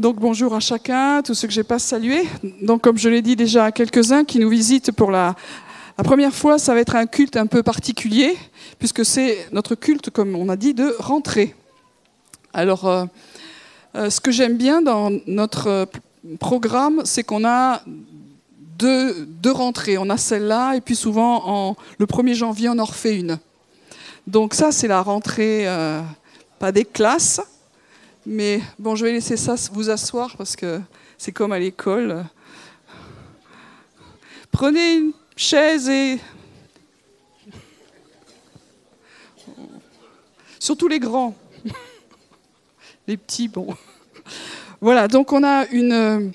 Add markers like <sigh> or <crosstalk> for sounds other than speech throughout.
Donc bonjour à chacun, tous ceux que j'ai pas salués. Donc comme je l'ai dit déjà à quelques-uns qui nous visitent pour la, première fois, ça va être un culte un peu particulier puisque c'est notre culte, comme on a dit, de rentrée. Alors, euh, euh, ce que j'aime bien dans notre euh, programme, c'est qu'on a deux, rentrées. On a celle-là, et puis souvent, en, le 1er janvier, on en refait une. Donc ça, c'est la rentrée, pas des classes, mais bon, je vais laisser ça vous asseoir parce que c'est comme à l'école. Prenez une chaise et... Surtout les grands. <laughs> Les petits, bon. Voilà, donc on a une,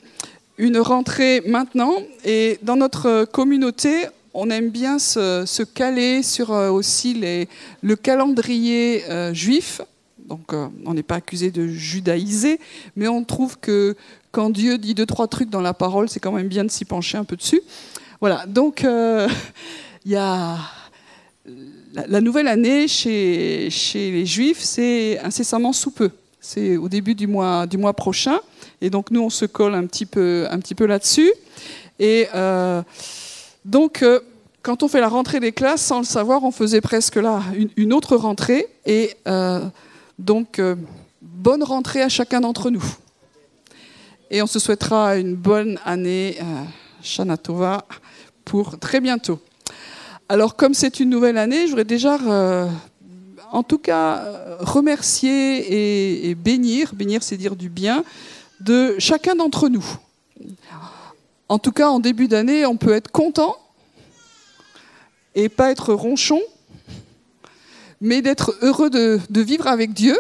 rentrée maintenant et dans notre communauté, on aime bien se, se caler sur euh, aussi les, le calendrier euh, juif. Donc euh, on n'est pas accusé de judaïser, mais on trouve que quand Dieu dit deux, trois trucs dans la parole, c'est quand même bien de s'y pencher un peu dessus. Voilà, donc <laughs> il y a la, nouvelle année chez, chez les juifs, c'est incessamment sous peu. C'est au début du mois, du mois prochain. Et donc nous, on se colle un petit peu, un petit peu là-dessus. Et euh, donc, euh, quand on fait la rentrée des classes, sans le savoir, on faisait presque là une, autre rentrée. Et euh, donc, euh, bonne rentrée à chacun d'entre nous. Et on se souhaitera une bonne année, euh, Shana Tova, pour très bientôt. Alors, comme c'est une nouvelle année, je voudrais déjà euh, en tout cas remercier et, et bénir, bénir c'est dire du bien, de chacun d'entre nous. En tout cas, en début d'année, on peut être content et pas être ronchon, mais d'être heureux de, vivre avec Dieu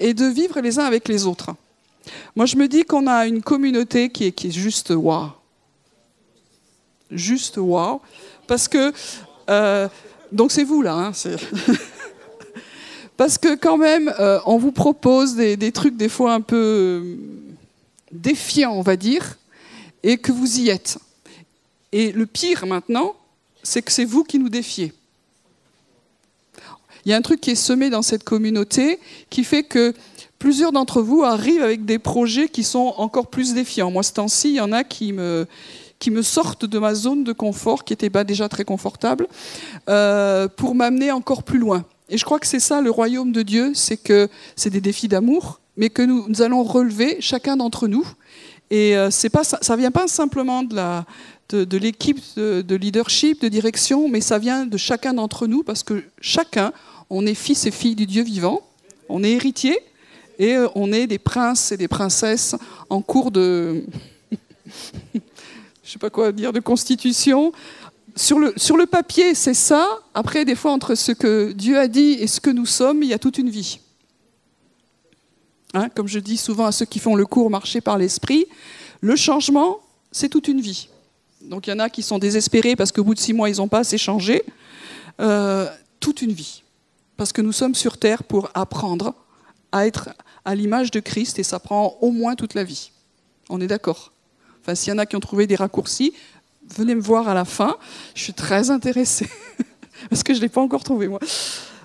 et de vivre les uns avec les autres. Moi, je me dis qu'on a une communauté qui est, juste waouh. Juste waouh. Parce que, euh, donc c'est vous là, hein, <laughs> parce que quand même, euh, on vous propose des, des, trucs des fois un peu défiants, on va dire, et que vous y êtes. Et le pire maintenant, c'est que c'est vous qui nous défiez. Il y a un truc qui est semé dans cette communauté qui fait que plusieurs d'entre vous arrivent avec des projets qui sont encore plus défiants. Moi, ce temps-ci, il y en a qui me, qui me sortent de ma zone de confort, qui n'était pas déjà très confortable, euh, pour m'amener encore plus loin. Et je crois que c'est ça le royaume de Dieu, c'est que c'est des défis d'amour, mais que nous, allons relever chacun d'entre nous. Et euh, pas, ça ne vient pas simplement de la, de, l'équipe de, leadership, de direction, mais ça vient de chacun d'entre nous, parce que chacun, on est fils et filles du Dieu vivant, on est héritier, et euh, on est des princes et des princesses en cours de... <laughs> je sais pas quoi dire, de constitution. Sur le, papier, c'est ça. Après, des fois, entre ce que Dieu a dit et ce que nous sommes, il y a toute une vie. Hein, comme je dis souvent à ceux qui font le cours marcher par l'esprit, le changement, c'est toute une vie. Donc il y en a qui sont désespérés parce qu'au bout de six mois, ils n'ont pas assez changé. Euh, toute une vie. Parce que nous sommes sur Terre pour apprendre à être à l'image de Christ et ça prend au moins toute la vie. On est d'accord Enfin, s'il y en a qui ont trouvé des raccourcis, venez me voir à la fin. Je suis très intéressée. <laughs> parce que je ne l'ai pas encore trouvé, moi.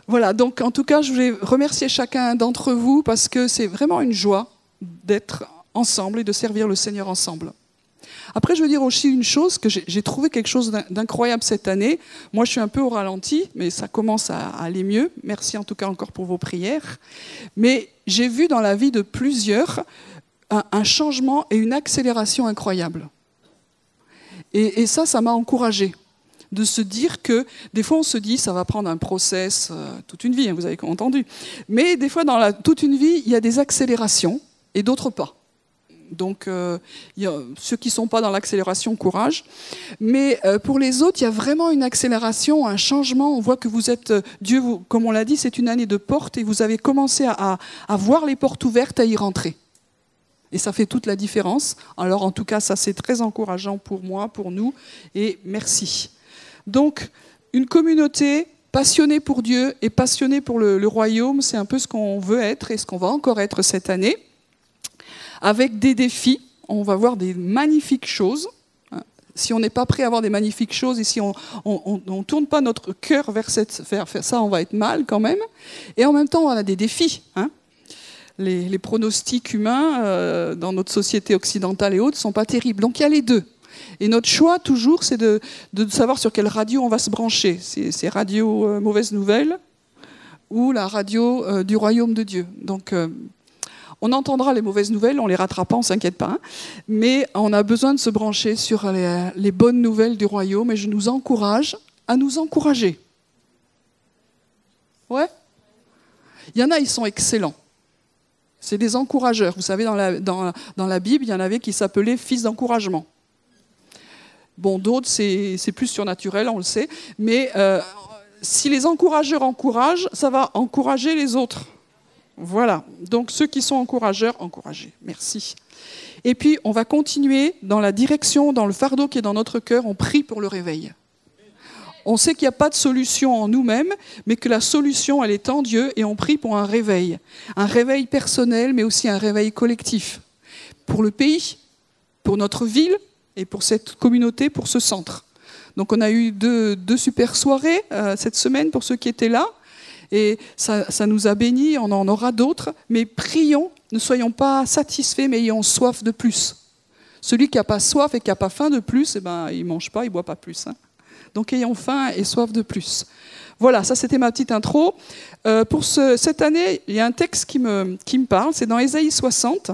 Voilà, donc en tout cas, je voulais remercier chacun d'entre vous parce que c'est vraiment une joie d'être ensemble et de servir le Seigneur ensemble. Après, je veux dire aussi une chose, que j'ai trouvé quelque chose d'incroyable cette année. Moi, je suis un peu au ralenti, mais ça commence à aller mieux. Merci en tout cas encore pour vos prières. Mais j'ai vu dans la vie de plusieurs un, changement et une accélération incroyable. Et, ça, ça m'a encouragée de se dire que des fois on se dit ça va prendre un process euh, toute une vie, hein, vous avez entendu. Mais des fois dans toute une vie, il y a des accélérations et d'autres pas. Donc euh, ceux qui ne sont pas dans l'accélération, courage. Mais euh, pour les autres, il y a vraiment une accélération, un changement. On voit que vous êtes, euh, Dieu, comme on l'a dit, c'est une année de portes et vous avez commencé à, voir les portes ouvertes, à y rentrer. Et ça fait toute la différence. Alors en tout cas, ça c'est très encourageant pour moi, pour nous, et merci. Donc, une communauté passionnée pour Dieu et passionnée pour le royaume, c'est un peu ce qu'on veut être et ce qu'on va encore être cette année. Avec des défis, on va voir des magnifiques choses. Si on n'est pas prêt à voir des magnifiques choses et si on ne tourne pas notre cœur vers, cette, ça, on va être mal quand même. Et en même temps, on a des défis. Hein les, pronostics humains euh, dans notre société occidentale et autres ne sont pas terribles. Donc il y a les deux. Et notre choix, toujours, c'est de, savoir sur quelle radio on va se brancher. C'est radio euh, mauvaise nouvelle ou la radio euh, du royaume de Dieu. Donc on entendra les mauvaises nouvelles, on les rattrape pas, on s'inquiète pas. Hein. mais on a besoin de se brancher sur les, bonnes nouvelles du royaume et je nous encourage à nous encourager. Ouais Il y en a, ils sont excellents. C'est des encourageurs. Vous savez, dans la, dans, dans la Bible, il y en avait qui s'appelaient fils d'encouragement. Bon, d'autres, c'est plus surnaturel, on le sait. Mais euh, si les encourageurs encouragent, ça va encourager les autres. Voilà. Donc ceux qui sont encourageurs, encouragez. Merci. Et puis, on va continuer dans la direction, dans le fardeau qui est dans notre cœur. On prie pour le réveil. On sait qu'il n'y a pas de solution en nous-mêmes, mais que la solution, elle est en Dieu et on prie pour un réveil. Un réveil personnel, mais aussi un réveil collectif. Pour le pays, pour notre ville et pour cette communauté, pour ce centre. Donc on a eu deux, super soirées euh, cette semaine pour ceux qui étaient là. Et ça, nous a bénis, on en aura d'autres. Mais prions, ne soyons pas satisfaits, mais ayons soif de plus. Celui qui n'a pas soif et qui n'a pas faim de plus, eh ben, il ne mange pas, il ne boit pas plus. Hein. Donc ayons faim et soif de plus. Voilà, ça c'était ma petite intro. Euh, pour cette année, il y a un texte qui me, qui me parle, c'est dans Ésaïe 60.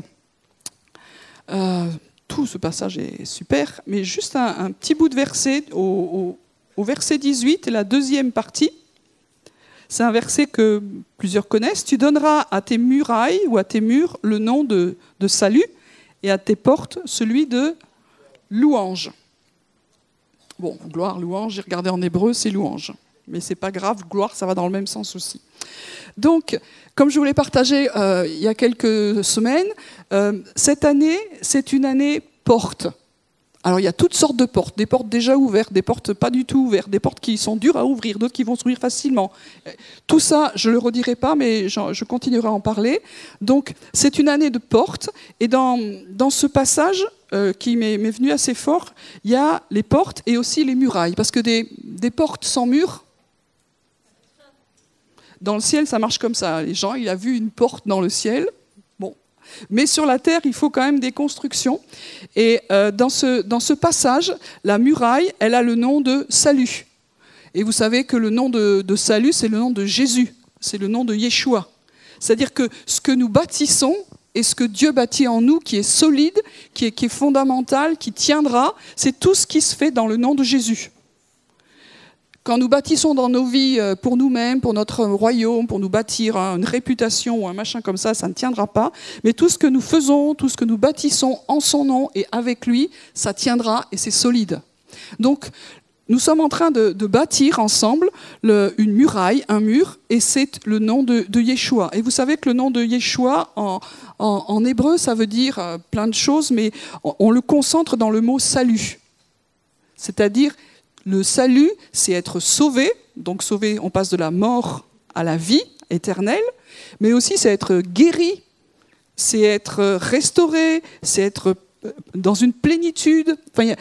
Euh, tout ce passage est super, mais juste un, petit bout de verset au, verset 18, la deuxième partie. C'est un verset que plusieurs connaissent. Tu donneras à tes murailles ou à tes murs le nom de, salut et à tes portes celui de louange. Bon, gloire, louange, j'ai regardé en hébreu, c'est louange. Mais c'est pas grave, gloire, ça va dans le même sens aussi. Donc, comme je vous l'ai partagé euh, il y a quelques semaines, euh, cette année, c'est une année porte. Alors il y a toutes sortes de portes, des portes déjà ouvertes, des portes pas du tout ouvertes, des portes qui sont dures à ouvrir, d'autres qui vont s'ouvrir facilement. Tout ça, je ne le redirai pas, mais je continuerai à en parler. Donc c'est une année de portes, et dans, dans ce passage euh, qui m'est venu assez fort, il y a les portes et aussi les murailles, parce que des, des portes sans mur, dans le ciel, ça marche comme ça. Les gens, il a vu une porte dans le ciel, mais sur la terre, il faut quand même des constructions. Et euh, dans, ce, passage, la muraille, elle a le nom de salut. Et vous savez que le nom de, salut, c'est le nom de Jésus, c'est le nom de Yeshua. C'est-à-dire que ce que nous bâtissons et ce que Dieu bâtit en nous, qui est solide, qui est fondamental, qui tiendra, c'est tout ce qui se fait dans le nom de Jésus. Quand nous bâtissons dans nos vies euh, pour nous-mêmes, pour notre royaume, pour nous bâtir une réputation ou un machin comme ça, ça ne tiendra pas. Mais tout ce que nous faisons, tout ce que nous bâtissons en son nom et avec lui, ça tiendra et c'est solide. Donc, nous sommes en train de, bâtir ensemble une muraille, un mur, et c'est le nom de, Yeshua. Et vous savez que le nom de Yeshua, en, hébreu, ça veut dire euh, plein de choses, mais on le concentre dans le mot salut. C'est-à-dire le salut, c'est être sauvé. Donc sauvé, on passe de la mort à la vie éternelle. Mais aussi, c'est être guéri, c'est être restauré, c'est être euh, dans une plénitude.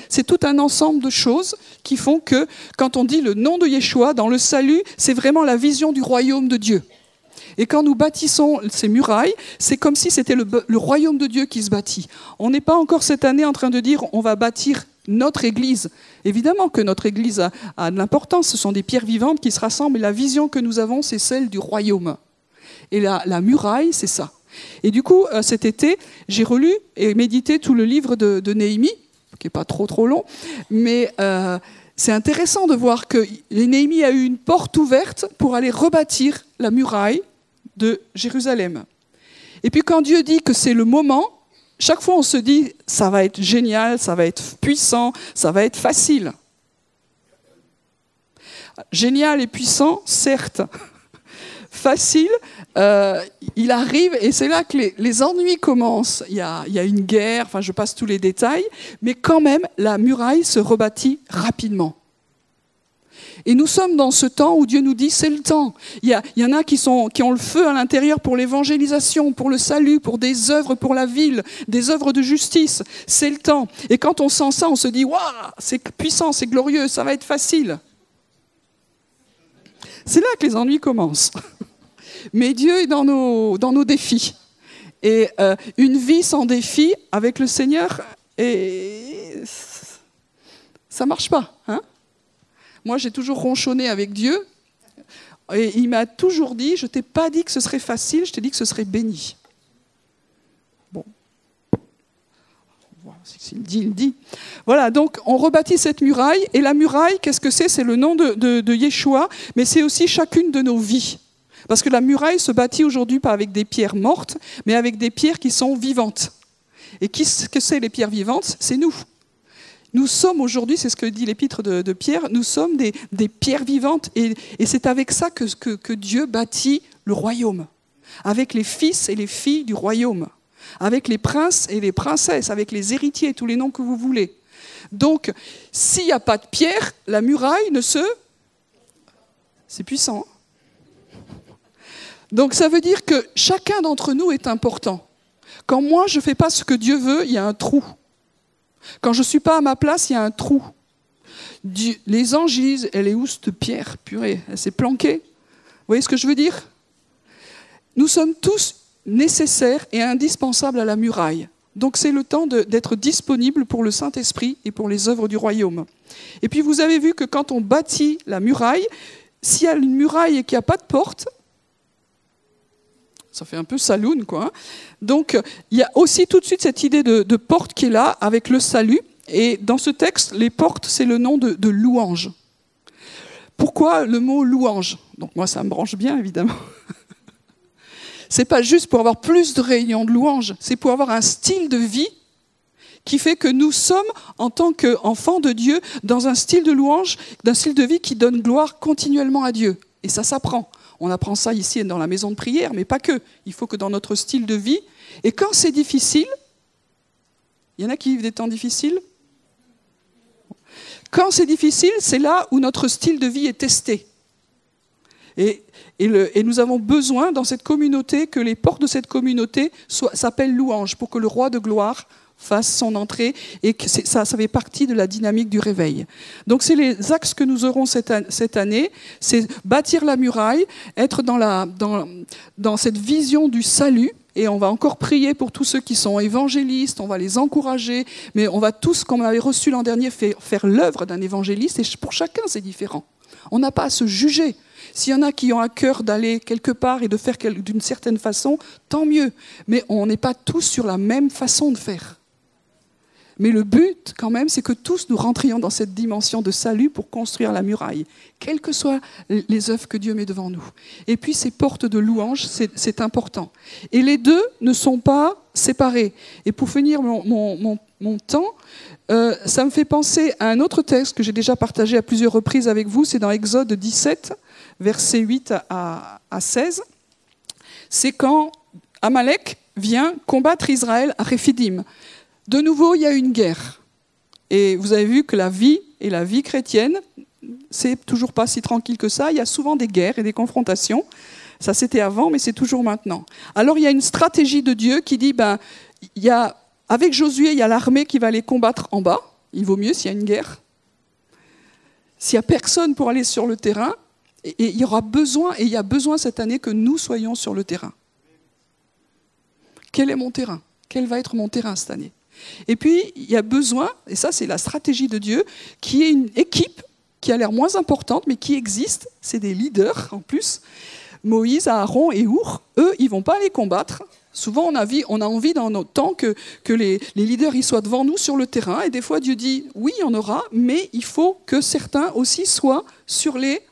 c'est tout un ensemble de choses qui font que quand on dit le nom de Yeshua dans le salut, c'est vraiment la vision du royaume de Dieu. Et quand nous bâtissons ces murailles, c'est comme si c'était le, royaume de Dieu qui se bâtit. On n'est pas encore cette année en train de dire on va bâtir notre Église. Évidemment que notre Église a, de l'importance, ce sont des pierres vivantes qui se rassemblent, et la vision que nous avons, c'est celle du royaume. Et la, muraille, c'est ça. Et du coup, euh, cet été, j'ai relu et médité tout le livre de, Néhémie, qui n'est pas trop trop long, mais euh, c'est intéressant de voir que Néhémie a eu une porte ouverte pour aller rebâtir la muraille de Jérusalem. Et puis quand Dieu dit que c'est le moment, chaque fois, on se dit, ça va être génial, ça va être puissant, ça va être facile. Génial et puissant, certes. <laughs> Facile, euh, il arrive et c'est là que les, ennuis commencent. Il y, a, il y, a, une guerre, enfin je passe tous les détails, mais quand même, la muraille se rebâtit rapidement. Et nous sommes dans ce temps où Dieu nous dit c'est le temps. Il y, en a qui, ont le feu à l'intérieur pour l'évangélisation, pour le salut, pour des œuvres pour la ville, des œuvres de justice. C'est le temps. Et quand on sent ça, on se dit waouh, c'est puissant, c'est glorieux, ça va être facile. C'est là que les ennuis commencent. <laughs> Mais Dieu est dans nos, dans nos défis. Et euh, une vie sans défi avec le Seigneur, et ça marche pas. Hein? Moi, j'ai toujours ronchonné avec Dieu, et il m'a toujours dit, je t'ai pas dit que ce serait facile, je t'ai dit que ce serait béni. Bon. S'il dit, il dit. Voilà, donc on rebâtit cette muraille, et la muraille, qu'est-ce que c'est? C'est le nom de, de Yeshua, mais c'est aussi chacune de nos vies. Parce que la muraille se bâtit aujourd'hui pas avec des pierres mortes, mais avec des pierres qui sont vivantes. Et qu'est-ce que c'est les pierres vivantes? C'est nous. Nous sommes aujourd'hui, c'est ce que dit l'épître de, Pierre, nous sommes des, pierres vivantes. Et, c'est avec ça que, Dieu bâtit le royaume. Avec les fils et les filles du royaume. Avec les princes et les princesses, avec les héritiers, tous les noms que vous voulez. Donc, s'il n'y a pas de pierre, la muraille ne se... C'est puissant. Hein donc ça veut dire que chacun d'entre nous est important. Quand moi je ne fais pas ce que Dieu veut, il y a un trou. Quand je ne suis pas à ma place, il y a un trou. les anges disent, elle est où cette pierre Purée, elle s'est planquée. Vous voyez ce que je veux dire? Nous sommes tous nécessaires et indispensables à la muraille. Donc c'est le temps d'être disponible pour le Saint-Esprit et pour les œuvres du royaume. Et puis vous avez vu que quand on bâtit la muraille, s'il y a une muraille et qu'il n'y a pas de porte, ça fait un peu saloon, quoi. Donc, il y a aussi tout de suite cette idée de, porte qui est là, avec le salut. Et dans ce texte, les portes, c'est le nom de, louange. Pourquoi le mot louange? Donc, moi, ça me branche bien, évidemment. <laughs> c'est pas juste pour avoir plus de réunions de louange, c'est pour avoir un style de vie qui fait que nous sommes, en tant qu'enfants de Dieu, dans un style de louange, d'un style de vie qui donne gloire continuellement à Dieu. Et ça s'apprend. On apprend ça ici dans la maison de prière, mais pas que. Il faut que dans notre style de vie, et quand c'est difficile, il y en a qui vivent des temps difficiles? Quand c'est difficile, c'est là où notre style de vie est testé. Et, nous avons besoin dans cette communauté que les portes de cette communauté s'appellent louange pour que le roi de gloire fasse son entrée et que ça, ça fait partie de la dynamique du réveil. Donc c'est les axes que nous aurons cette, cette année, c'est bâtir la muraille, être dans, la, dans, dans cette vision du salut, et on va encore prier pour tous ceux qui sont évangélistes, on va les encourager, mais on va tous, comme on avait reçu l'an dernier, faire, faire l'œuvre d'un évangéliste, et pour chacun c'est différent. On n'a pas à se juger. S'il y en a qui ont à cœur d'aller quelque part et de faire d'une certaine façon, tant mieux. Mais on n'est pas tous sur la même façon de faire. Mais le but, quand même, c'est que tous nous rentrions dans cette dimension de salut pour construire la muraille, quelles que soient les œuvres que Dieu met devant nous. Et puis ces portes de louange, c'est important. Et les deux ne sont pas séparés. Et pour finir mon, temps, euh, ça me fait penser à un autre texte que j'ai déjà partagé à plusieurs reprises avec vous, c'est dans Exode 17, versets 8 à, à 16. C'est quand Amalek vient combattre Israël à Réphidim. De nouveau, il y a une guerre. Et vous avez vu que la vie et la vie chrétienne, c'est toujours pas si tranquille que ça. Il y a souvent des guerres et des confrontations. Ça, c'était avant, mais c'est toujours maintenant. Alors, il y a une stratégie de Dieu qui dit, ben, avec Josué, il y a l'armée qui va les combattre en bas. Il vaut mieux s'il y a une guerre. S'il n'y a personne pour aller sur le terrain, et il y aura besoin, et il y a besoin cette année que nous soyons sur le terrain. Quel est mon terrain? Quel va être mon terrain cette année? Et puis, il y a besoin, et ça c'est la stratégie de Dieu, qui est une équipe qui a l'air moins importante, mais qui existe, c'est des leaders en plus. Moïse, Aaron et Our, eux, ils vont pas les combattre. Souvent, on a, envie dans notre temps que, les, leaders soient devant nous sur le terrain. Et des fois, Dieu dit, oui, il y en aura, mais il faut que certains aussi soient sur les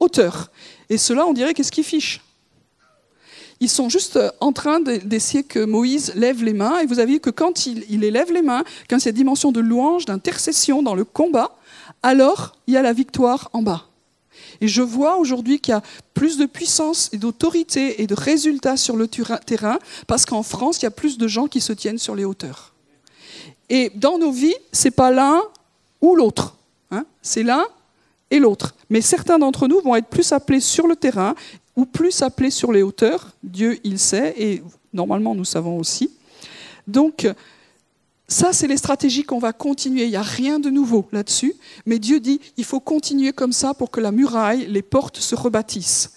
hauteurs. Et cela, on dirait, qu'est-ce qui fiche ils sont juste euh, en train d'essayer que Moïse lève les mains. Et vous avez vu que quand il, élève les mains, quand il y dimension de louange, d'intercession dans le combat, alors il y a la victoire en bas. Et je vois aujourd'hui qu'il y a plus de puissance et d'autorité et de résultats sur le terrain parce qu'en France, il y a plus de gens qui se tiennent sur les hauteurs. Et dans nos vies, c'est pas l'un ou l'autre. Hein. c'est l'un et l'autre. Mais certains d'entre nous vont être plus appelés sur le terrain ou plus appelés sur les hauteurs. Dieu, il sait, et normalement, nous savons aussi. Donc, ça, c'est les stratégies qu'on va continuer. Il n'y a rien de nouveau là-dessus. Mais Dieu dit, il faut continuer comme ça pour que la muraille, les portes se rebâtissent.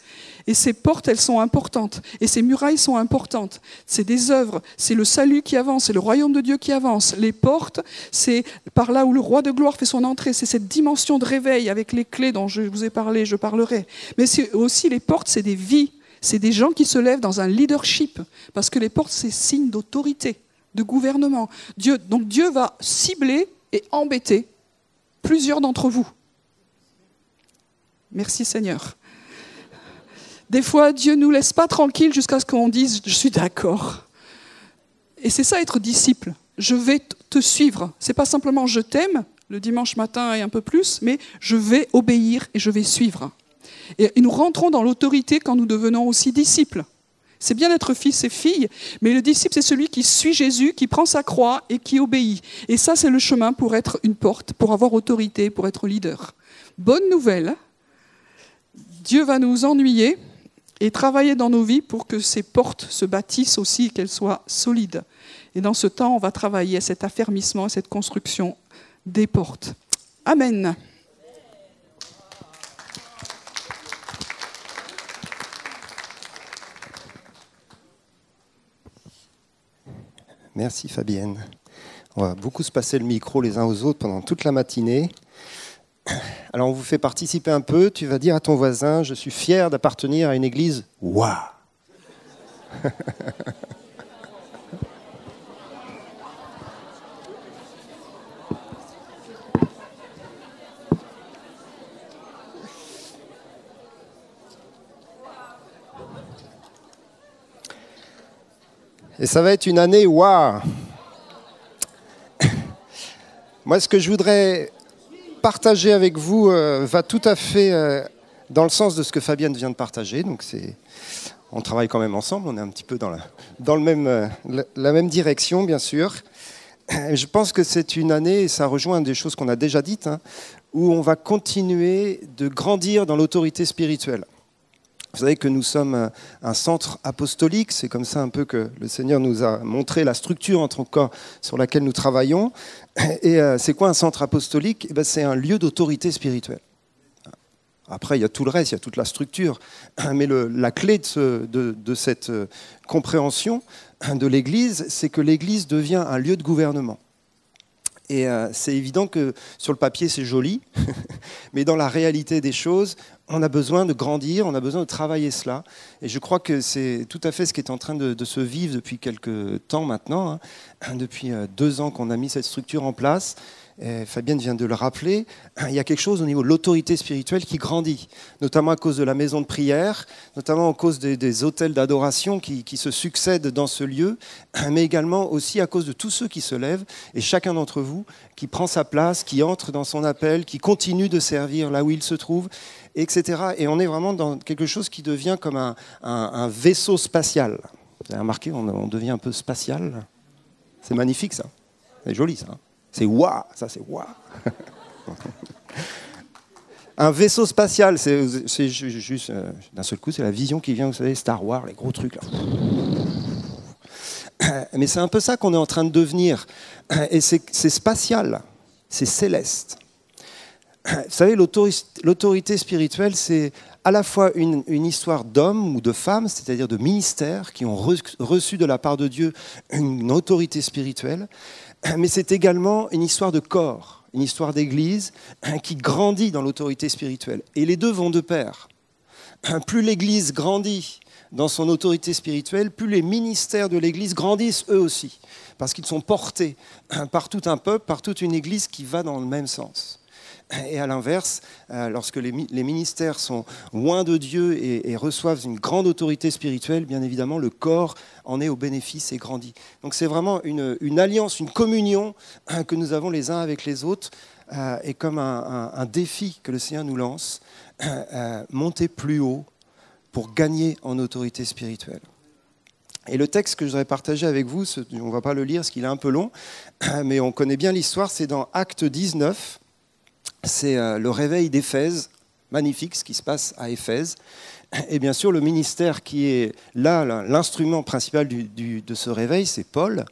Et ces portes, elles sont importantes. Et ces murailles sont importantes. C'est des œuvres. C'est le salut qui avance. C'est le royaume de Dieu qui avance. Les portes, c'est par là où le roi de gloire fait son entrée. C'est cette dimension de réveil avec les clés dont je vous ai parlé, je parlerai. Mais c'est aussi les portes, c'est des vies. C'est des gens qui se lèvent dans un leadership. Parce que les portes, c'est signe d'autorité, de gouvernement. Dieu, donc Dieu va cibler et embêter plusieurs d'entre vous. Merci Seigneur. Des fois, Dieu ne nous laisse pas tranquilles jusqu'à ce qu'on dise Je suis d'accord. Et c'est ça être disciple. Je vais te suivre. C'est pas simplement je t'aime le dimanche matin et un peu plus, mais je vais obéir et je vais suivre. Et nous rentrons dans l'autorité quand nous devenons aussi disciples. C'est bien d'être fils et fille, mais le disciple, c'est celui qui suit Jésus, qui prend sa croix et qui obéit. Et ça, c'est le chemin pour être une porte, pour avoir autorité, pour être leader. Bonne nouvelle, Dieu va nous ennuyer et travailler dans nos vies pour que ces portes se bâtissent aussi, qu'elles soient solides. Et dans ce temps, on va travailler à cet affermissement, à cette construction des portes. Amen. Merci Fabienne. On va beaucoup se passer le micro les uns aux autres pendant toute la matinée. Alors on vous fait participer un peu. Tu vas dire à ton voisin, je suis fier d'appartenir à une église. Waouh Et ça va être une année waouh Moi, ce que je voudrais partager avec vous euh, va tout à fait euh, dans le sens de ce que Fabienne vient de partager. Donc c'est, on travaille quand même ensemble, on est un petit peu dans la, euh, même direction, bien sûr. Je pense que c'est une année, et ça rejoint des choses qu'on a déjà dites, hein, où on va continuer de grandir dans l'autorité spirituelle. Vous savez que nous sommes un centre apostolique, c'est comme ça un peu que le Seigneur nous a montré la structure en sur laquelle nous travaillons. Et euh, c'est quoi un centre apostolique? Eh ben, C'est un lieu d'autorité spirituelle. Après, il y a tout le reste, il y a toute la structure. Mais la clé de, de cette euh, compréhension de l'Église, c'est que l'Église devient un lieu de gouvernement. Et euh, c'est évident que sur le papier, c'est joli, <laughs> mais dans la réalité des choses, on a besoin de grandir, on a besoin de travailler cela. Et je crois que c'est tout à fait ce qui est en train de, se vivre depuis quelques temps maintenant, hein. depuis euh, deux ans qu'on a mis cette structure en place. Fabienne vient de le rappeler, <clears throat> il y a quelque chose au niveau de l'autorité spirituelle qui grandit, notamment à cause de la maison de prière, notamment à cause des, hôtels d'adoration qui, se succèdent dans ce lieu, <clears throat> mais également aussi à cause de tous ceux qui se lèvent, et chacun d'entre vous qui prend sa place, qui entre dans son appel, qui continue de servir là où il se trouve, etc. Et on est vraiment dans quelque chose qui devient comme un, vaisseau spatial. Vous avez remarqué, on, on devient un peu spatial. C'est magnifique ça. C'est joli ça. C'est waouh, ça c'est waouh. Un vaisseau spatial, c'est juste euh, d'un seul coup, c'est la vision qui vient, vous savez, Star Wars, les gros trucs là. <coughs> Mais c'est un peu ça qu'on est en train de devenir. Et c'est spatial, c'est céleste. Vous savez, l'autorité spirituelle, c'est à la fois une histoire d'hommes ou de femmes, c'est-à-dire de ministères qui ont reçu de la part de Dieu une autorité spirituelle, <clears throat> mais c'est également une histoire de corps, une histoire d'église <clears throat> qui grandit dans l'autorité spirituelle. Et les deux vont de pair. <clears throat> Plus l'église grandit dans son autorité spirituelle, plus les ministères de l'église grandissent eux aussi, parce qu'ils sont portés par tout un peuple, par toute une église qui va dans le même sens. <coughs> Et à l'inverse, euh, lorsque les, ministères sont loin de Dieu et, reçoivent une grande autorité spirituelle, bien évidemment, le corps en est au bénéfice et grandit. Donc c'est vraiment une, alliance, une communion <coughs> que nous avons les uns avec les autres, euh, et comme un, défi que le Seigneur nous lance, <coughs> euh, monter plus haut pour gagner en autorité spirituelle. Et le texte que je voudrais partager avec vous, on ne va pas le lire parce qu'il est un peu long, mais on connaît bien l'histoire, c'est dans Acte 19 c'est euh, le réveil d'Éphèse, magnifique ce qui se passe à Éphèse. Et bien sûr, le ministère qui est là, l'instrument principal de ce réveil, c'est Paul.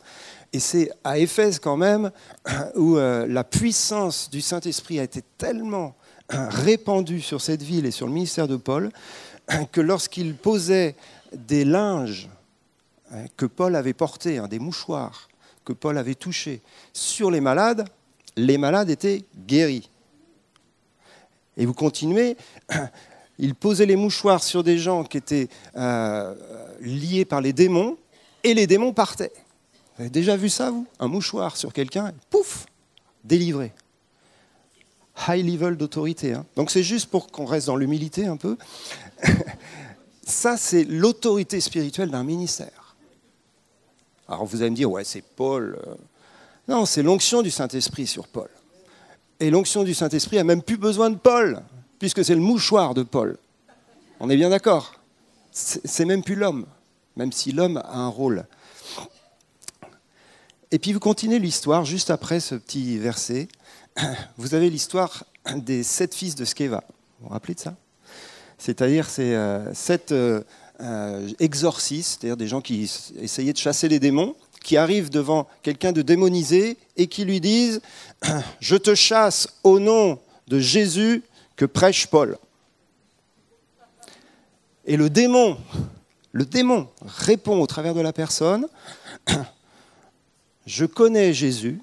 Et c'est à Éphèse quand même <coughs> où euh, la puissance du Saint-Esprit a été tellement euh, répandue sur cette ville et sur le ministère de Paul <coughs> que lorsqu'il posait des linges que Paul avait portés, hein, des mouchoirs que Paul avait touchés sur les malades, les malades étaient guéris. Et vous continuez, <clears throat> il posait les mouchoirs sur des gens qui étaient euh, liés par les démons, et les démons partaient. Vous avez déjà vu ça, vous? Un mouchoir sur quelqu'un, pouf, délivré. High level d'autorité. Hein. Donc c'est juste pour qu'on reste dans l'humilité un peu. <laughs> ça, c'est l'autorité spirituelle d'un ministère. Alors vous allez me dire, ouais, c'est Paul. Euh. Non, c'est l'onction du Saint-Esprit sur Paul. Et l'onction du Saint-Esprit a même plus besoin de Paul, puisque c'est le mouchoir de Paul. On est bien d'accord C'est même plus l'homme, même si l'homme a un rôle. Et puis vous continuez l'histoire juste après ce petit verset. Vous avez l'histoire des sept fils de Skeva. Vous vous rappelez de ça? C'est-à-dire c'est euh, sept euh, euh, exorcistes, c'est-à-dire des gens qui essayaient de chasser les démons, qui arrivent devant quelqu'un de démonisé et qui lui disent Je te chasse au nom de Jésus que prêche Paul. Et le démon, le démon répond au travers de la personne Je connais Jésus,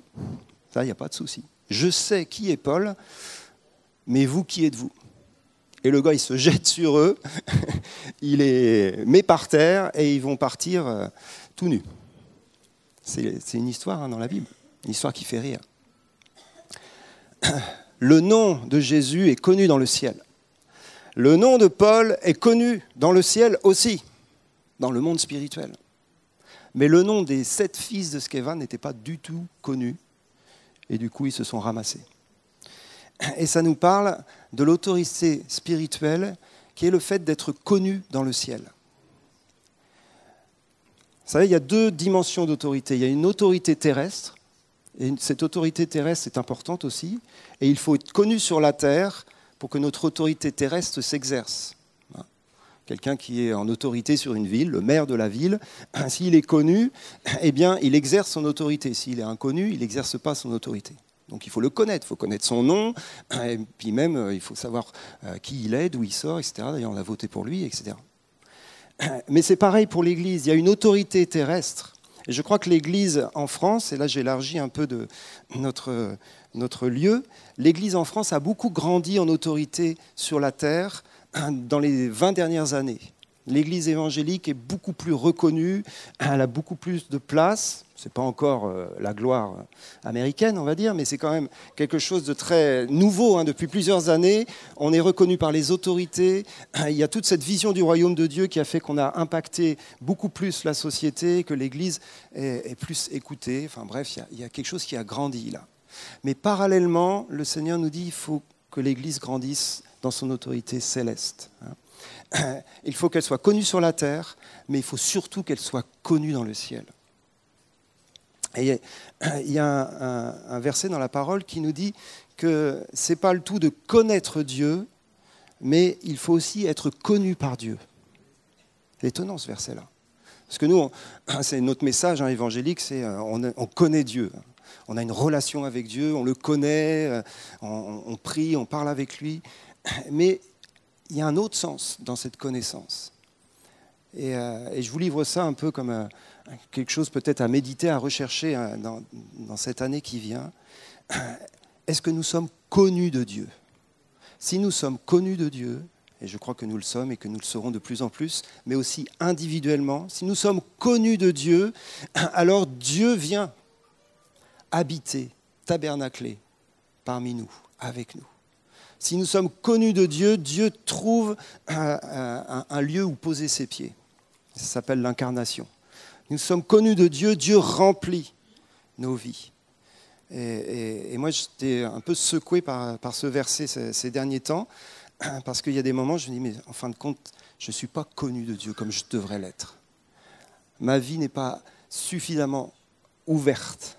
ça, il n'y a pas de souci. Je sais qui est Paul, mais vous, qui êtes-vous? Et le gars, il se jette <laughs> sur eux, il les met par terre et ils vont partir euh, tout nus. C'est une histoire hein, dans la Bible, une histoire qui fait rire. <clears throat> Le nom de Jésus est connu dans le ciel. Le nom de Paul est connu dans le ciel aussi, dans le monde spirituel. Mais le nom des sept fils de Skevan n'était pas du tout connu, et du coup ils se sont ramassés. Et ça nous parle de l'autorité spirituelle qui est le fait d'être connu dans le ciel. Vous savez, il y a deux dimensions d'autorité. Il y a une autorité terrestre, et cette autorité terrestre est importante aussi, et il faut être connu sur la terre pour que notre autorité terrestre s'exerce. Quelqu'un qui est en autorité sur une ville, le maire de la ville, <clears throat> s'il est connu, <clears throat> eh bien, il exerce son autorité. S'il est inconnu, il n'exerce pas son autorité. Donc il faut le connaître, il faut connaître son nom, <clears throat> et puis même euh, il faut savoir euh, qui il est, d'où il sort, etc. D'ailleurs, on a voté pour lui, etc. <clears throat> Mais c'est pareil pour l'Église. Il y a une autorité terrestre. Et je crois que l'Église en France, et là j'élargis un peu de notre, notre lieu, l'Église en France a beaucoup grandi en autorité sur la terre <clears throat> dans les 20 dernières années. L'Église évangélique est beaucoup plus reconnue, elle a beaucoup plus de place. Ce n'est pas encore euh, la gloire américaine, on va dire, mais c'est quand même quelque chose de très nouveau. Hein. Depuis plusieurs années, on est reconnu par les autorités. Il y a toute cette vision du royaume de Dieu qui a fait qu'on a impacté beaucoup plus la société, que l'Église est, plus écoutée. Enfin bref, il y, a, quelque chose qui a grandi là. Mais parallèlement, le Seigneur nous dit qu'il faut que l'Église grandisse dans son autorité céleste. Hein. Il faut qu'elle soit connue sur la terre, mais il faut surtout qu'elle soit connue dans le ciel. Et il y a <clears throat> un, verset dans la parole qui nous dit que ce n'est pas le tout de connaître Dieu, mais il faut aussi être connu par Dieu. C'est étonnant ce verset-là. Parce que nous, <clears throat> c'est notre message hein, évangélique, c'est euh, on, connaît Dieu. On a une relation avec Dieu, on le connaît, euh, on prie, on parle avec lui. <clears throat> Mais il y a un autre sens dans cette connaissance. Et, euh, je vous livre ça un peu comme quelque chose peut-être à méditer, à rechercher hein, dans, cette année qui vient. Est-ce que nous sommes connus de Dieu? Si nous sommes connus de Dieu, et je crois que nous le sommes et que nous le serons de plus en plus, mais aussi individuellement, si nous sommes connus de Dieu, alors Dieu vient habiter, tabernacler parmi nous, avec nous. Si nous sommes connus de Dieu, Dieu trouve un, lieu où poser ses pieds. Ça s'appelle l'incarnation. Nous sommes connus de Dieu, Dieu remplit nos vies. Et, moi, j'étais un peu secoué par, ce verset ces, derniers temps, <clears throat> parce qu'il y a des moments, je me dis, mais en fin de compte, je ne suis pas connu de Dieu comme je devrais l'être. Ma vie n'est pas suffisamment ouverte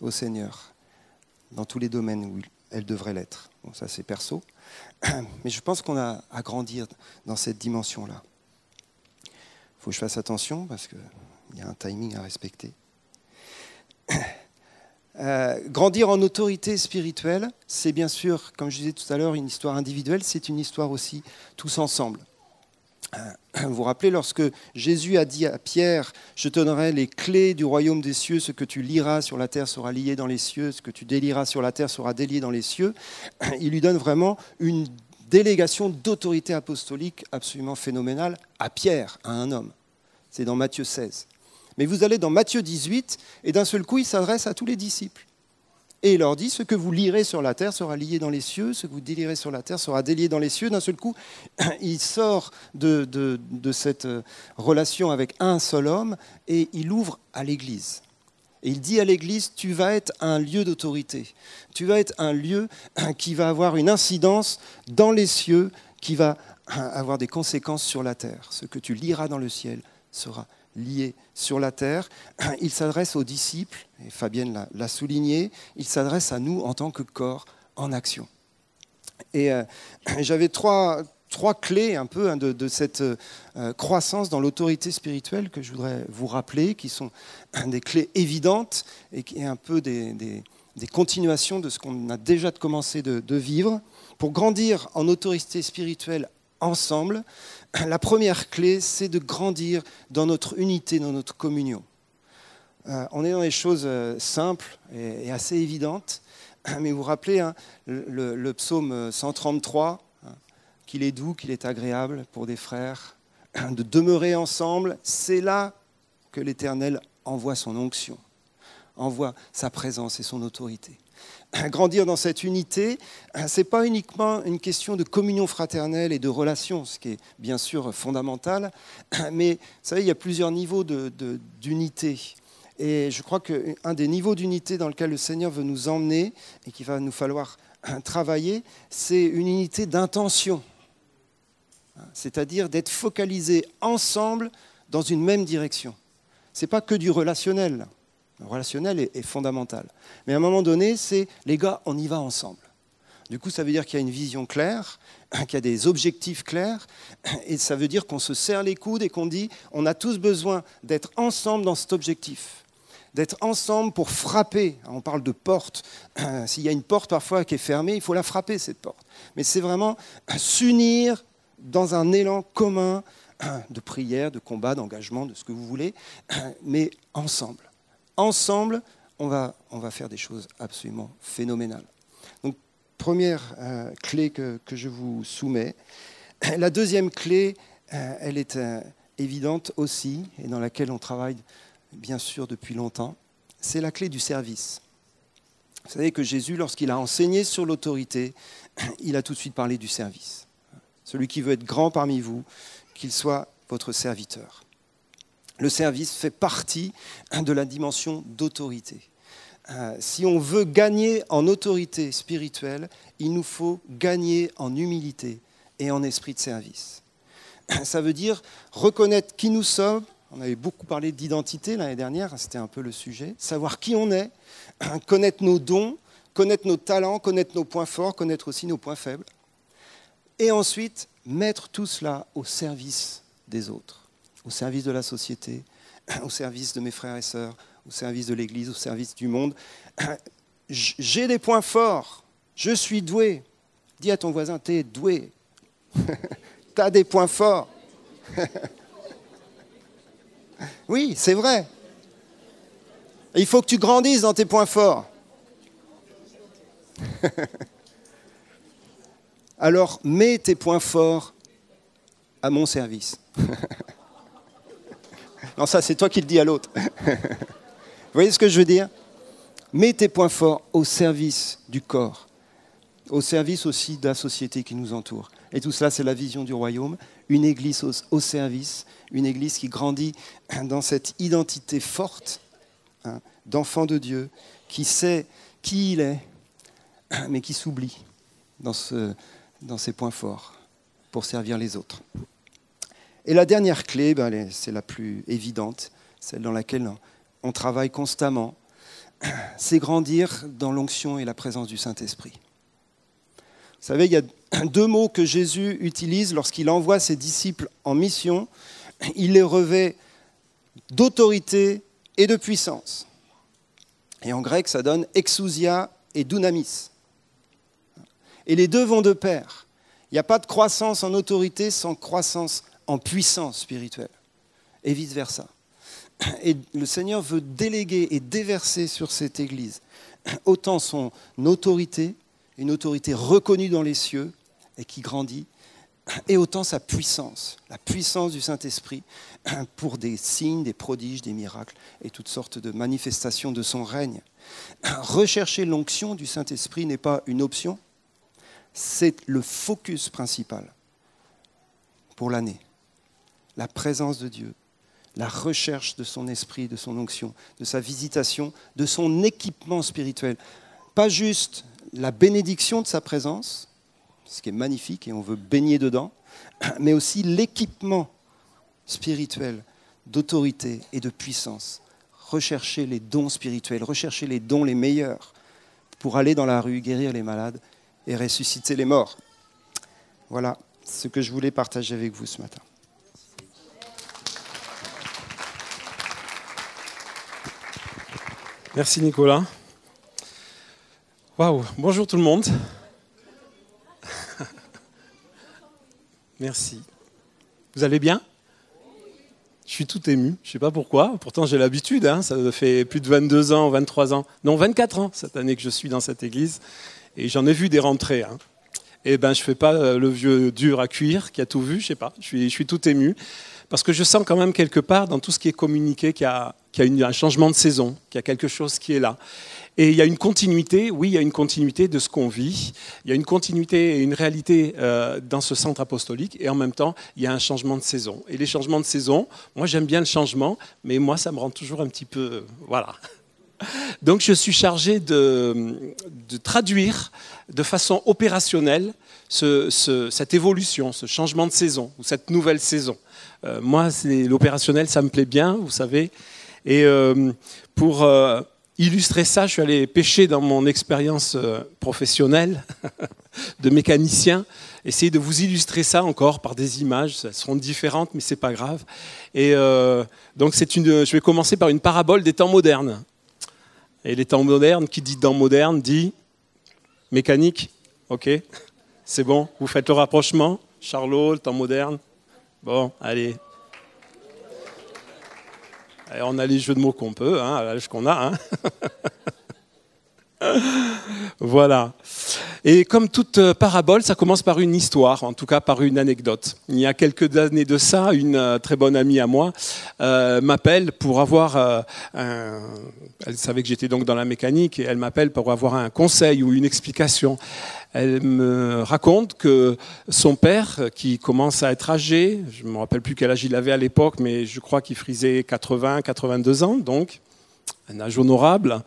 au Seigneur dans tous les domaines où elle devrait l'être. Bon, ça c'est perso. <clears throat> Mais je pense qu'on a à grandir dans cette dimension-là. Faut que je fasse attention parce qu'il y a un timing à respecter. <coughs> Euh, grandir en autorité spirituelle, c'est bien sûr, comme je disais tout à l'heure, une histoire individuelle, c'est une histoire aussi tous ensemble. <coughs> Vous vous rappelez lorsque Jésus a dit à Pierre, je te donnerai les clés du royaume des cieux, ce que tu liras sur la terre sera lié dans les cieux, ce que tu délieras sur la terre sera délié dans les cieux, <coughs> il lui donne vraiment une délégation d'autorité apostolique absolument phénoménale à Pierre, à un homme. C'est dans Matthieu 16. Mais vous allez dans Matthieu 18, et d'un seul coup, il s'adresse à tous les disciples. Et il leur dit, ce que vous lirez sur la terre sera lié dans les cieux, ce que vous délirez sur la terre sera délié dans les cieux. D'un seul coup, <clears throat> il sort de, de, cette euh, relation avec un seul homme et il ouvre à l'Église. Et il dit à l'Église, tu vas être un lieu d'autorité, tu vas être un lieu <clears throat> qui va avoir une incidence dans les cieux, qui va <clears throat> avoir des conséquences sur la terre. Ce que tu liras dans le ciel sera lié sur la terre. <clears throat> Il s'adresse aux disciples, et Fabienne l'a souligné, il s'adresse à nous en tant que corps en action. Et euh, j'avais trois, trois clés un peu hein, de, cette euh, croissance dans l'autorité spirituelle que je voudrais vous rappeler, qui sont <coughs> des clés évidentes et qui est un peu des, continuations de ce qu'on a déjà commencé de, vivre. Pour grandir en autorité spirituelle ensemble, <coughs> la première clé, c'est de grandir dans notre unité, dans notre communion. Euh, on est dans des choses euh, simples et, assez évidentes, <coughs> mais vous vous rappelez hein, le, psaume 133, hein, qu'il est doux, qu'il est agréable pour des frères <clears throat> de demeurer ensemble, c'est là que l'Éternel envoie son onction, envoie sa présence et son autorité <clears throat> grandir dans cette unité, <clears throat> ce n'est pas uniquement une question de communion fraternelle et de relation, ce qui est bien sûr fondamental, mais vous savez, il y a plusieurs niveaux d'unité. et je crois qu'un des niveaux d'unité dans lequel le Seigneur veut nous emmener et qu'il va nous falloir travailler, c'est une unité d'intention. C'est-à-dire d'être focalisé ensemble dans une même direction. Ce n'est pas que du relationnel. Le relationnel est, fondamental. Mais à un moment donné, c'est les gars, on y va ensemble. Du coup, ça veut dire qu'il y a une vision claire, <coughs> qu'il y a des objectifs clairs, <coughs> et ça veut dire qu'on se serre les coudes et qu'on dit on a tous besoin d'être ensemble dans cet objectif, d'être ensemble pour frapper. On parle de porte. <coughs> S'il y a une porte parfois qui est fermée, il faut la frapper, cette porte. Mais c'est vraiment s'unir dans un élan commun <clears throat> de prière, de combat, d'engagement, de ce que vous voulez, <clears throat> mais ensemble ensemble, on va, on va faire des choses absolument phénoménales. Donc, première euh, clé que, je vous soumets. <clears throat> La deuxième clé, euh, elle est euh, évidente aussi, et dans laquelle on travaille bien sûr depuis longtemps, c'est la clé du service. Vous savez que Jésus, lorsqu'il a enseigné sur l'autorité, il a tout de suite parlé du service. Celui qui veut être grand parmi vous, qu'il soit votre serviteur le service fait partie de la dimension d'autorité. Euh, si on veut gagner en autorité spirituelle, il nous faut gagner en humilité et en esprit de service. Ça veut dire reconnaître qui nous sommes. On avait beaucoup parlé d'identité l'année dernière, c'était un peu le sujet. Savoir qui on est, connaître nos dons, connaître nos talents, connaître nos points forts, connaître aussi nos points faibles. Et ensuite, mettre tout cela au service des autres au service de la société, <clears throat> au service de mes frères et sœurs, au service de l'Église, au service du monde. <clears throat> J'ai des points forts, je suis doué. Dis à ton voisin, tu es doué. <laughs> tu as des points forts. <laughs> oui, c'est vrai. Il faut que tu grandisses dans tes points forts. <laughs> Alors mets tes points forts à mon service. <laughs> Non, ça, c'est toi qui le dis à l'autre. Vous voyez ce que je veux dire? Mets tes points forts au service du corps, au service aussi de la société qui nous entoure. Et tout cela, c'est la vision du royaume, une église au, service, une église qui grandit dans cette identité forte hein, d'enfant de Dieu, qui sait qui il est, mais qui s'oublie dans, ce, dans ses points forts pour servir les autres. Et la dernière clé, ben, c'est la plus évidente, celle dans laquelle on travaille constamment, <clears throat> c'est grandir dans l'onction et la présence du Saint-Esprit. Vous savez, il y a <clears throat> deux mots que Jésus utilise lorsqu'il envoie ses disciples en mission. <clears throat> Il les revêt d'autorité et de puissance. Et en grec, ça donne exousia et dunamis. Et les deux vont de pair. Il n'y a pas de croissance en autorité sans croissance en puissance spirituelle, et vice-versa. Et le Seigneur veut déléguer et déverser sur cette Église autant son autorité, une autorité reconnue dans les cieux et qui grandit, et autant sa puissance, la puissance du Saint-Esprit pour des signes, des prodiges, des miracles et toutes sortes de manifestations de son règne. Rechercher l'onction du Saint-Esprit n'est pas une option, c'est le focus principal pour l'année. La présence de Dieu, la recherche de son esprit, de son onction, de sa visitation, de son équipement spirituel. Pas juste la bénédiction de sa présence, ce qui est magnifique et on veut baigner dedans, <clears throat> mais aussi l'équipement spirituel d'autorité et de puissance. Rechercher les dons spirituels, rechercher les dons les meilleurs pour aller dans la rue, guérir les malades et ressusciter les morts. Voilà ce que je voulais partager avec vous ce matin. Merci Nicolas. Waouh, bonjour tout le monde. Merci. Vous allez bien? Je suis tout ému, je ne sais pas pourquoi, pourtant j'ai l'habitude, hein. ça fait plus de 22 ans, 23 ans, non 24 ans cette année que je suis dans cette église, et j'en ai vu des rentrées. Hein. Et eh ben je ne fais pas euh, le vieux dur à cuire qui a tout vu, je sais pas, je suis, tout ému, parce que je sens quand même quelque part dans tout ce qui est communiqué qu'il y a, un changement de saison, qu'il y a quelque chose qui est là. Et il y a une continuité, oui, il y a une continuité de ce qu'on vit, il y a une continuité et une réalité euh, dans ce centre apostolique, et en même temps, il y a un changement de saison. Et les changements de saison, moi j'aime bien le changement, mais moi ça me rend toujours un petit peu... Voilà. Donc je suis chargé de, traduire de façon opérationnelle cette évolution, ce changement de saison, ou cette nouvelle saison. Euh, moi, l'opérationnel, ça me plaît bien, vous savez. Et euh, pour illustrer ça, je suis allé pêcher dans mon expérience euh, professionnelle <laughs> de mécanicien, essayer de vous illustrer ça encore par des images. Elles seront différentes, mais c'est pas grave. Et euh, donc, une, je vais commencer par une parabole des temps modernes. Et les temps modernes, qui dit temps moderne, dit mécanique. Ok, c'est bon. Vous faites le rapprochement. Charlot, le temps moderne. Bon, allez, on a les jeux de mots qu'on peut, hein, à l'âge qu'on a. Hein. <laughs> <laughs> voilà. Et comme toute euh, parabole, ça commence par une histoire, en tout cas par une anecdote. Il y a quelques années de ça, une euh, très bonne amie à moi euh, m'appelle pour avoir un... Elle savait que j'étais donc dans la mécanique et elle m'appelle pour avoir un conseil ou une explication. Elle me raconte que son père, qui commence à être âgé, je ne me rappelle plus quel âge il avait à l'époque, mais je crois qu'il frisait 80, 82 ans, donc un âge honorable,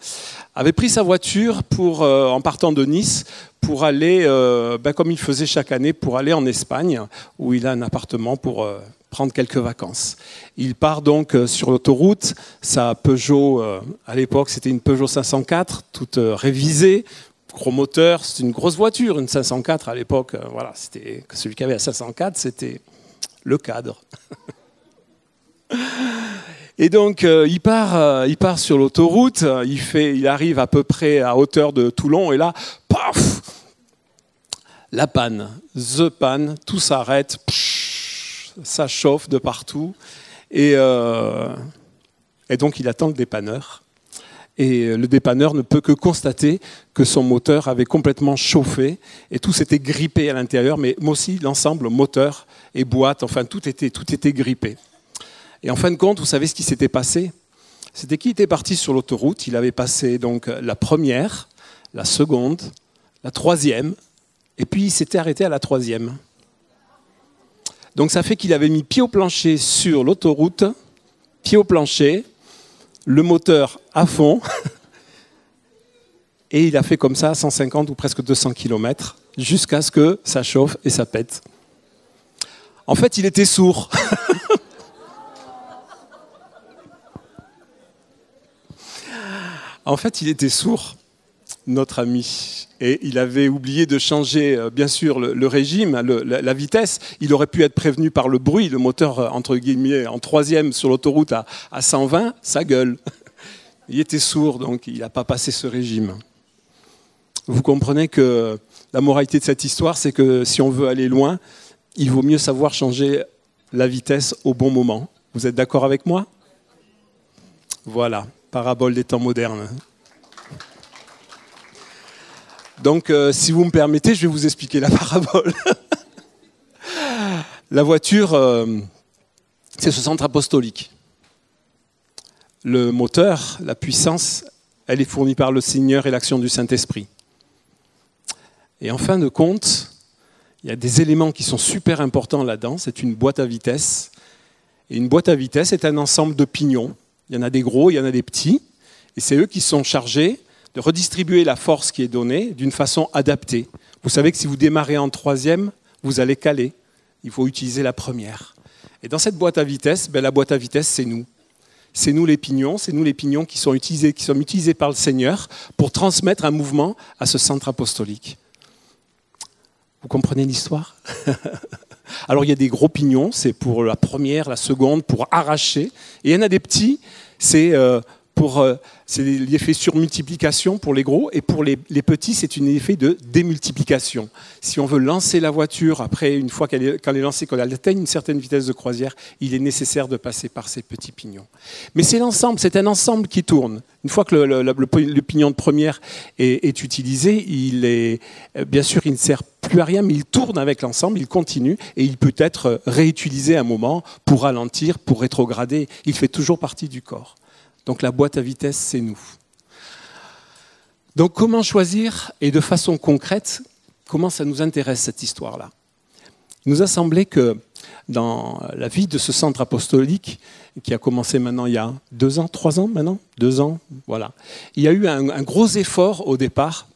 avait pris sa voiture pour, euh, en partant de Nice pour aller, euh, ben, comme il faisait chaque année, pour aller en Espagne, où il a un appartement pour euh, prendre quelques vacances. Il part donc sur l'autoroute, sa Peugeot, à l'époque c'était une Peugeot 504, toute révisée, gros moteur, c'est une grosse voiture, une 504 à l'époque. Voilà, c'était celui qui avait la 504, c'était le cadre. <laughs> Et donc euh, il part, euh, il part sur l'autoroute, il fait, il arrive à peu près à hauteur de Toulon et là, paf, la panne, the panne, tout s'arrête, ça chauffe de partout et, et donc il attend le dépanneur. Et le dépanneur ne peut que constater que son moteur avait complètement chauffé et tout s'était grippé à l'intérieur, mais aussi l'ensemble moteur et boîte, enfin tout était, tout était grippé. Et en fin de compte, vous savez ce qui s'était passé? C'était qu'il était parti sur l'autoroute, il avait passé donc la première, la seconde, la troisième, et puis il s'était arrêté à la troisième. Donc ça fait qu'il avait mis pied au plancher sur l'autoroute, pied au plancher, le moteur à fond, <laughs> et il a fait comme ça 150 ou presque 200 km, jusqu'à ce que ça chauffe et ça pète. En fait, il était sourd. <laughs> en fait, il était sourd, notre ami. Et il avait oublié de changer, euh, bien sûr, le, régime, la, vitesse. Il aurait pu être prévenu par le bruit. Le moteur, euh, entre guillemets, en troisième sur l'autoroute à, à 120, ça gueule. <laughs> Il était sourd, donc il n'a pas passé ce régime. Vous comprenez que la moralité de cette histoire, c'est que si on veut aller loin, il vaut mieux savoir changer la vitesse au bon moment. Vous êtes d'accord avec moi? Voilà, parabole des temps modernes. Donc, euh, si vous me permettez, je vais vous expliquer la <laughs> parabole. la voiture, euh, c'est ce centre apostolique. Le moteur, la puissance, elle est fournie par le Seigneur et l'action du Saint-Esprit. Et en fin de compte, il y a des éléments qui sont super importants là-dedans. C'est une boîte à vitesse. Et une boîte à vitesse est un ensemble de pignons. Il y en a des gros, il y en a des petits. Et c'est eux qui sont chargés de redistribuer la force qui est donnée d'une façon adaptée. Vous savez que si vous démarrez en troisième, vous allez caler. Il faut utiliser la première. Et dans cette boîte à vitesse, ben, la boîte à vitesse, c'est nous. C'est nous les pignons, c'est nous les pignons qui sont, qui sont utilisés par le Seigneur pour transmettre un mouvement à ce centre apostolique. Vous comprenez l'histoire? <laughs> Alors il y a des gros pignons, c'est pour la première, la seconde, pour arracher. Et il y en a des petits, c'est euh, pour euh, c'est l'effet surmultiplication pour les gros, et pour les, petits, c'est un effet de démultiplication. Si on veut lancer la voiture, après, une fois qu'elle est, lancée, quand elle atteint une certaine vitesse de croisière, il est nécessaire de passer par ces petits pignons. Mais c'est l'ensemble, c'est un ensemble qui tourne. Une fois que le, pignon de première est, utilisé, il est, bien sûr, il ne sert plus à rien, mais il tourne avec l'ensemble, il continue, et il peut être réutilisé à un moment pour ralentir, pour rétrograder. Il fait toujours partie du corps. Donc la boîte à vitesse, c'est nous. Donc comment choisir et de façon concrète, comment ça nous intéresse cette histoire-là? Il nous a semblé que dans la vie de ce centre apostolique, qui a commencé maintenant il y a deux ans, trois ans maintenant, deux ans, voilà, il y a eu un, gros effort au départ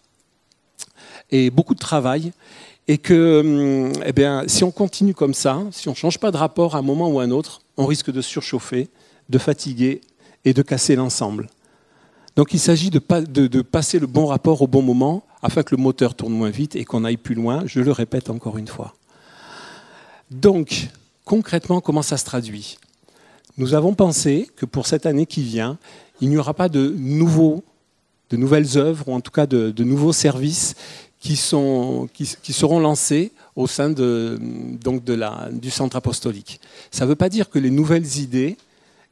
et beaucoup de travail. Et que hum, eh bien, si on continue comme ça, si on ne change pas de rapport à un moment ou à un autre, on risque de surchauffer, de fatiguer et de casser l'ensemble. Donc il s'agit de, passer le bon rapport au bon moment afin que le moteur tourne moins vite et qu'on aille plus loin, je le répète encore une fois. Donc, concrètement, comment ça se traduit? Nous avons pensé que pour cette année qui vient, il n'y aura pas de, nouveaux, nouvelles œuvres, ou en tout cas de, nouveaux services qui, seront lancés au sein du centre apostolique. Ça ne veut pas dire que les nouvelles idées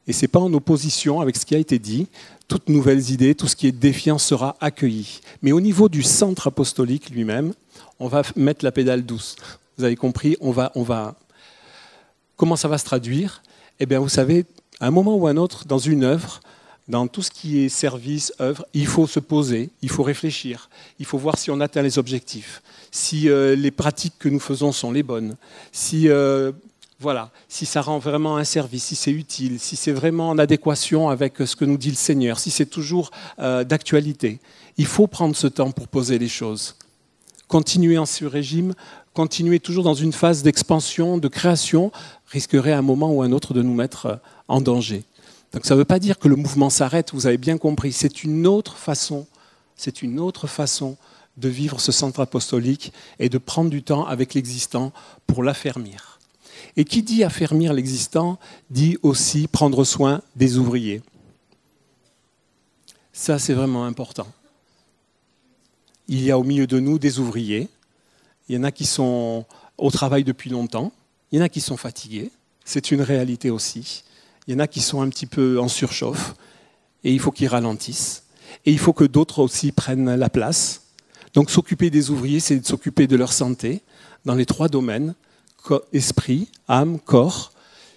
et ce n'est pas en opposition avec ce qui a été dit. Toutes nouvelles idées, tout ce qui est défiant sera accueilli. Mais au niveau du centre apostolique lui-même, on va mettre la pédale douce. Vous avez compris on va, on va... Comment ça va se traduire? Eh bien, vous savez, à un moment ou à un autre, dans une œuvre, dans tout ce qui est service, œuvre, il faut se poser, il faut réfléchir, il faut voir si on atteint les objectifs, si euh, les pratiques que nous faisons sont les bonnes, si euh, voilà, si ça rend vraiment un service, si c'est utile, si c'est vraiment en adéquation avec ce que nous dit le Seigneur, si c'est toujours euh, d'actualité. Il faut prendre ce temps pour poser les choses. Continuer en ce régime, continuer toujours dans une phase d'expansion, de création, risquerait à un moment ou à un autre de nous mettre euh, en danger. Donc ça ne veut pas dire que le mouvement s'arrête, vous avez bien compris, c'est une autre façon, c'est une autre façon de vivre ce centre apostolique et de prendre du temps avec l'existant pour l'affermir. Et qui dit affermir l'existant dit aussi prendre soin des ouvriers. Ça, c'est vraiment important. Il y a au milieu de nous des ouvriers. Il y en a qui sont au travail depuis longtemps. Il y en a qui sont fatigués. C'est une réalité aussi. Il y en a qui sont un petit peu en surchauffe. Et il faut qu'ils ralentissent. Et il faut que d'autres aussi prennent la place. Donc s'occuper des ouvriers, c'est de s'occuper de leur santé dans les trois domaines esprit, âme, corps.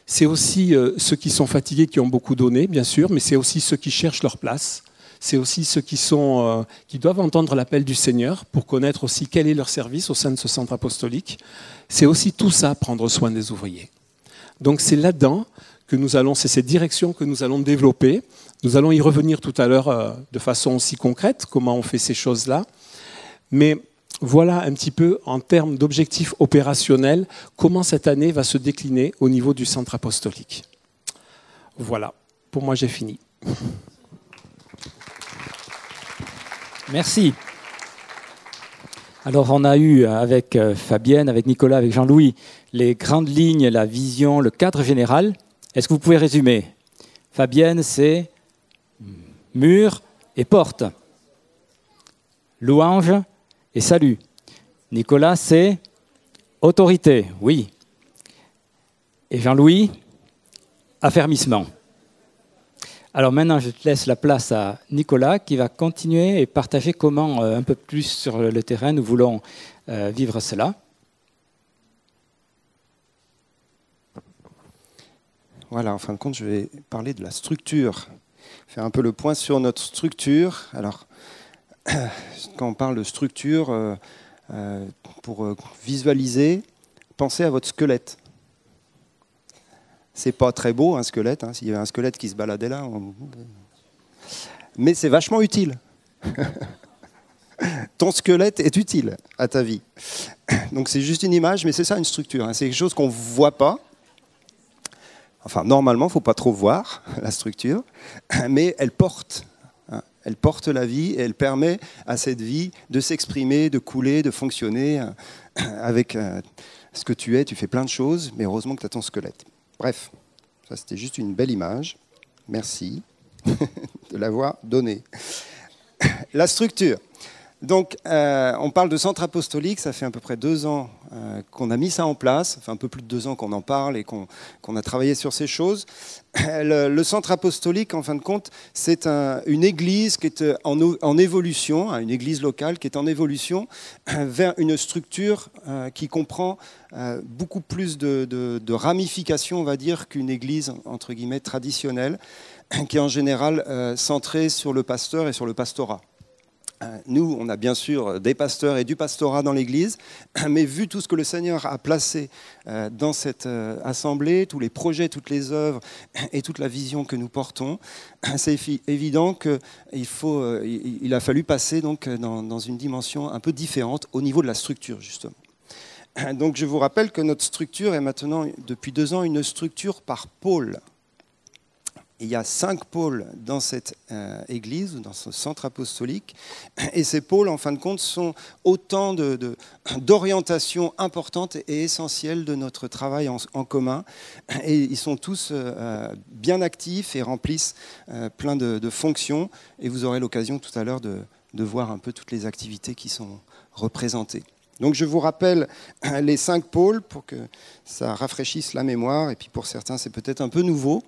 C'est aussi euh, ceux qui sont fatigués, qui ont beaucoup donné, bien sûr, mais c'est aussi ceux qui cherchent leur place. C'est aussi ceux qui, sont, euh, qui doivent entendre l'appel du Seigneur pour connaître aussi quel est leur service au sein de ce centre apostolique. C'est aussi tout ça, prendre soin des ouvriers. Donc c'est là-dedans que nous allons, c'est cette direction que nous allons développer. Nous allons y revenir tout à l'heure euh, de façon aussi concrète, comment on fait ces choses-là. Mais voilà un petit peu en termes d'objectifs opérationnels comment cette année va se décliner au niveau du centre apostolique. Voilà, pour moi j'ai fini. Merci. Alors on a eu avec euh, Fabienne, avec Nicolas, avec Jean-Louis les grandes lignes, la vision, le cadre général. Est-ce que vous pouvez résumer? Fabienne, c'est mur et porte. Louange, et salut. Nicolas, c'est autorité, oui. Et Jean-Louis, affermissement. Alors maintenant, je te laisse la place à Nicolas qui va continuer et partager comment, euh, un peu plus sur le terrain, nous voulons euh, vivre cela. Voilà, en fin de compte, je vais parler de la structure, faire un peu le point sur notre structure. Alors, <coughs> quand on parle de structure, euh, pour visualiser, pensez à votre squelette. C'est pas très beau un squelette, hein, s'il y avait un squelette qui se baladait là. Mais c'est vachement utile. <laughs> Ton squelette est utile à ta vie. <coughs> Donc c'est juste une image, mais c'est ça une structure. Hein. C'est quelque chose qu'on ne voit pas. Enfin, normalement, il ne faut pas trop voir <laughs> la structure, mais elle porte. Elle porte la vie et elle permet à cette vie de s'exprimer, de couler, de fonctionner avec euh, ce que tu es. Tu fais plein de choses, mais heureusement que tu as ton squelette. Bref, ça c'était juste une belle image. Merci <laughs> de l'avoir donnée. La structure. Donc, euh, on parle de centre apostolique, ça fait à peu près deux ans euh, qu'on a mis ça en place, fait un peu plus de deux ans qu'on en parle et qu'on a travaillé sur ces choses. <clears throat> Le, centre apostolique, en fin de compte, c'est une église qui est en, évolution, hein, une église locale qui est en évolution <clears throat> vers une structure euh, qui comprend beaucoup plus de, de ramifications, on va dire, qu'une église, entre guillemets, traditionnelle, <clears throat> qui est en général centrée sur le pasteur et sur le pastorat. Euh, nous, on a bien sûr des pasteurs et du pastorat dans l'Église, <clears throat> mais vu tout ce que le Seigneur a placé euh, dans cette euh, assemblée, tous les projets, toutes les œuvres <clears throat> et toute la vision que nous portons, <clears throat> c'est évident qu'il il a fallu passer donc dans une dimension un peu différente au niveau de la structure, justement. Donc je vous rappelle que notre structure est maintenant, depuis deux ans, une structure par pôle il y a cinq pôles dans cette euh, église, dans ce centre apostolique. Et ces pôles, en fin de compte, sont autant d'orientations importantes et essentielles de notre travail en, commun. Et ils sont tous euh, bien actifs et remplissent euh, plein de, fonctions. Et vous aurez l'occasion tout à l'heure de voir un peu toutes les activités qui sont représentées. Donc je vous rappelle <clears throat> les cinq pôles pour que ça rafraîchisse la mémoire, et puis pour certains c'est peut-être un peu nouveau.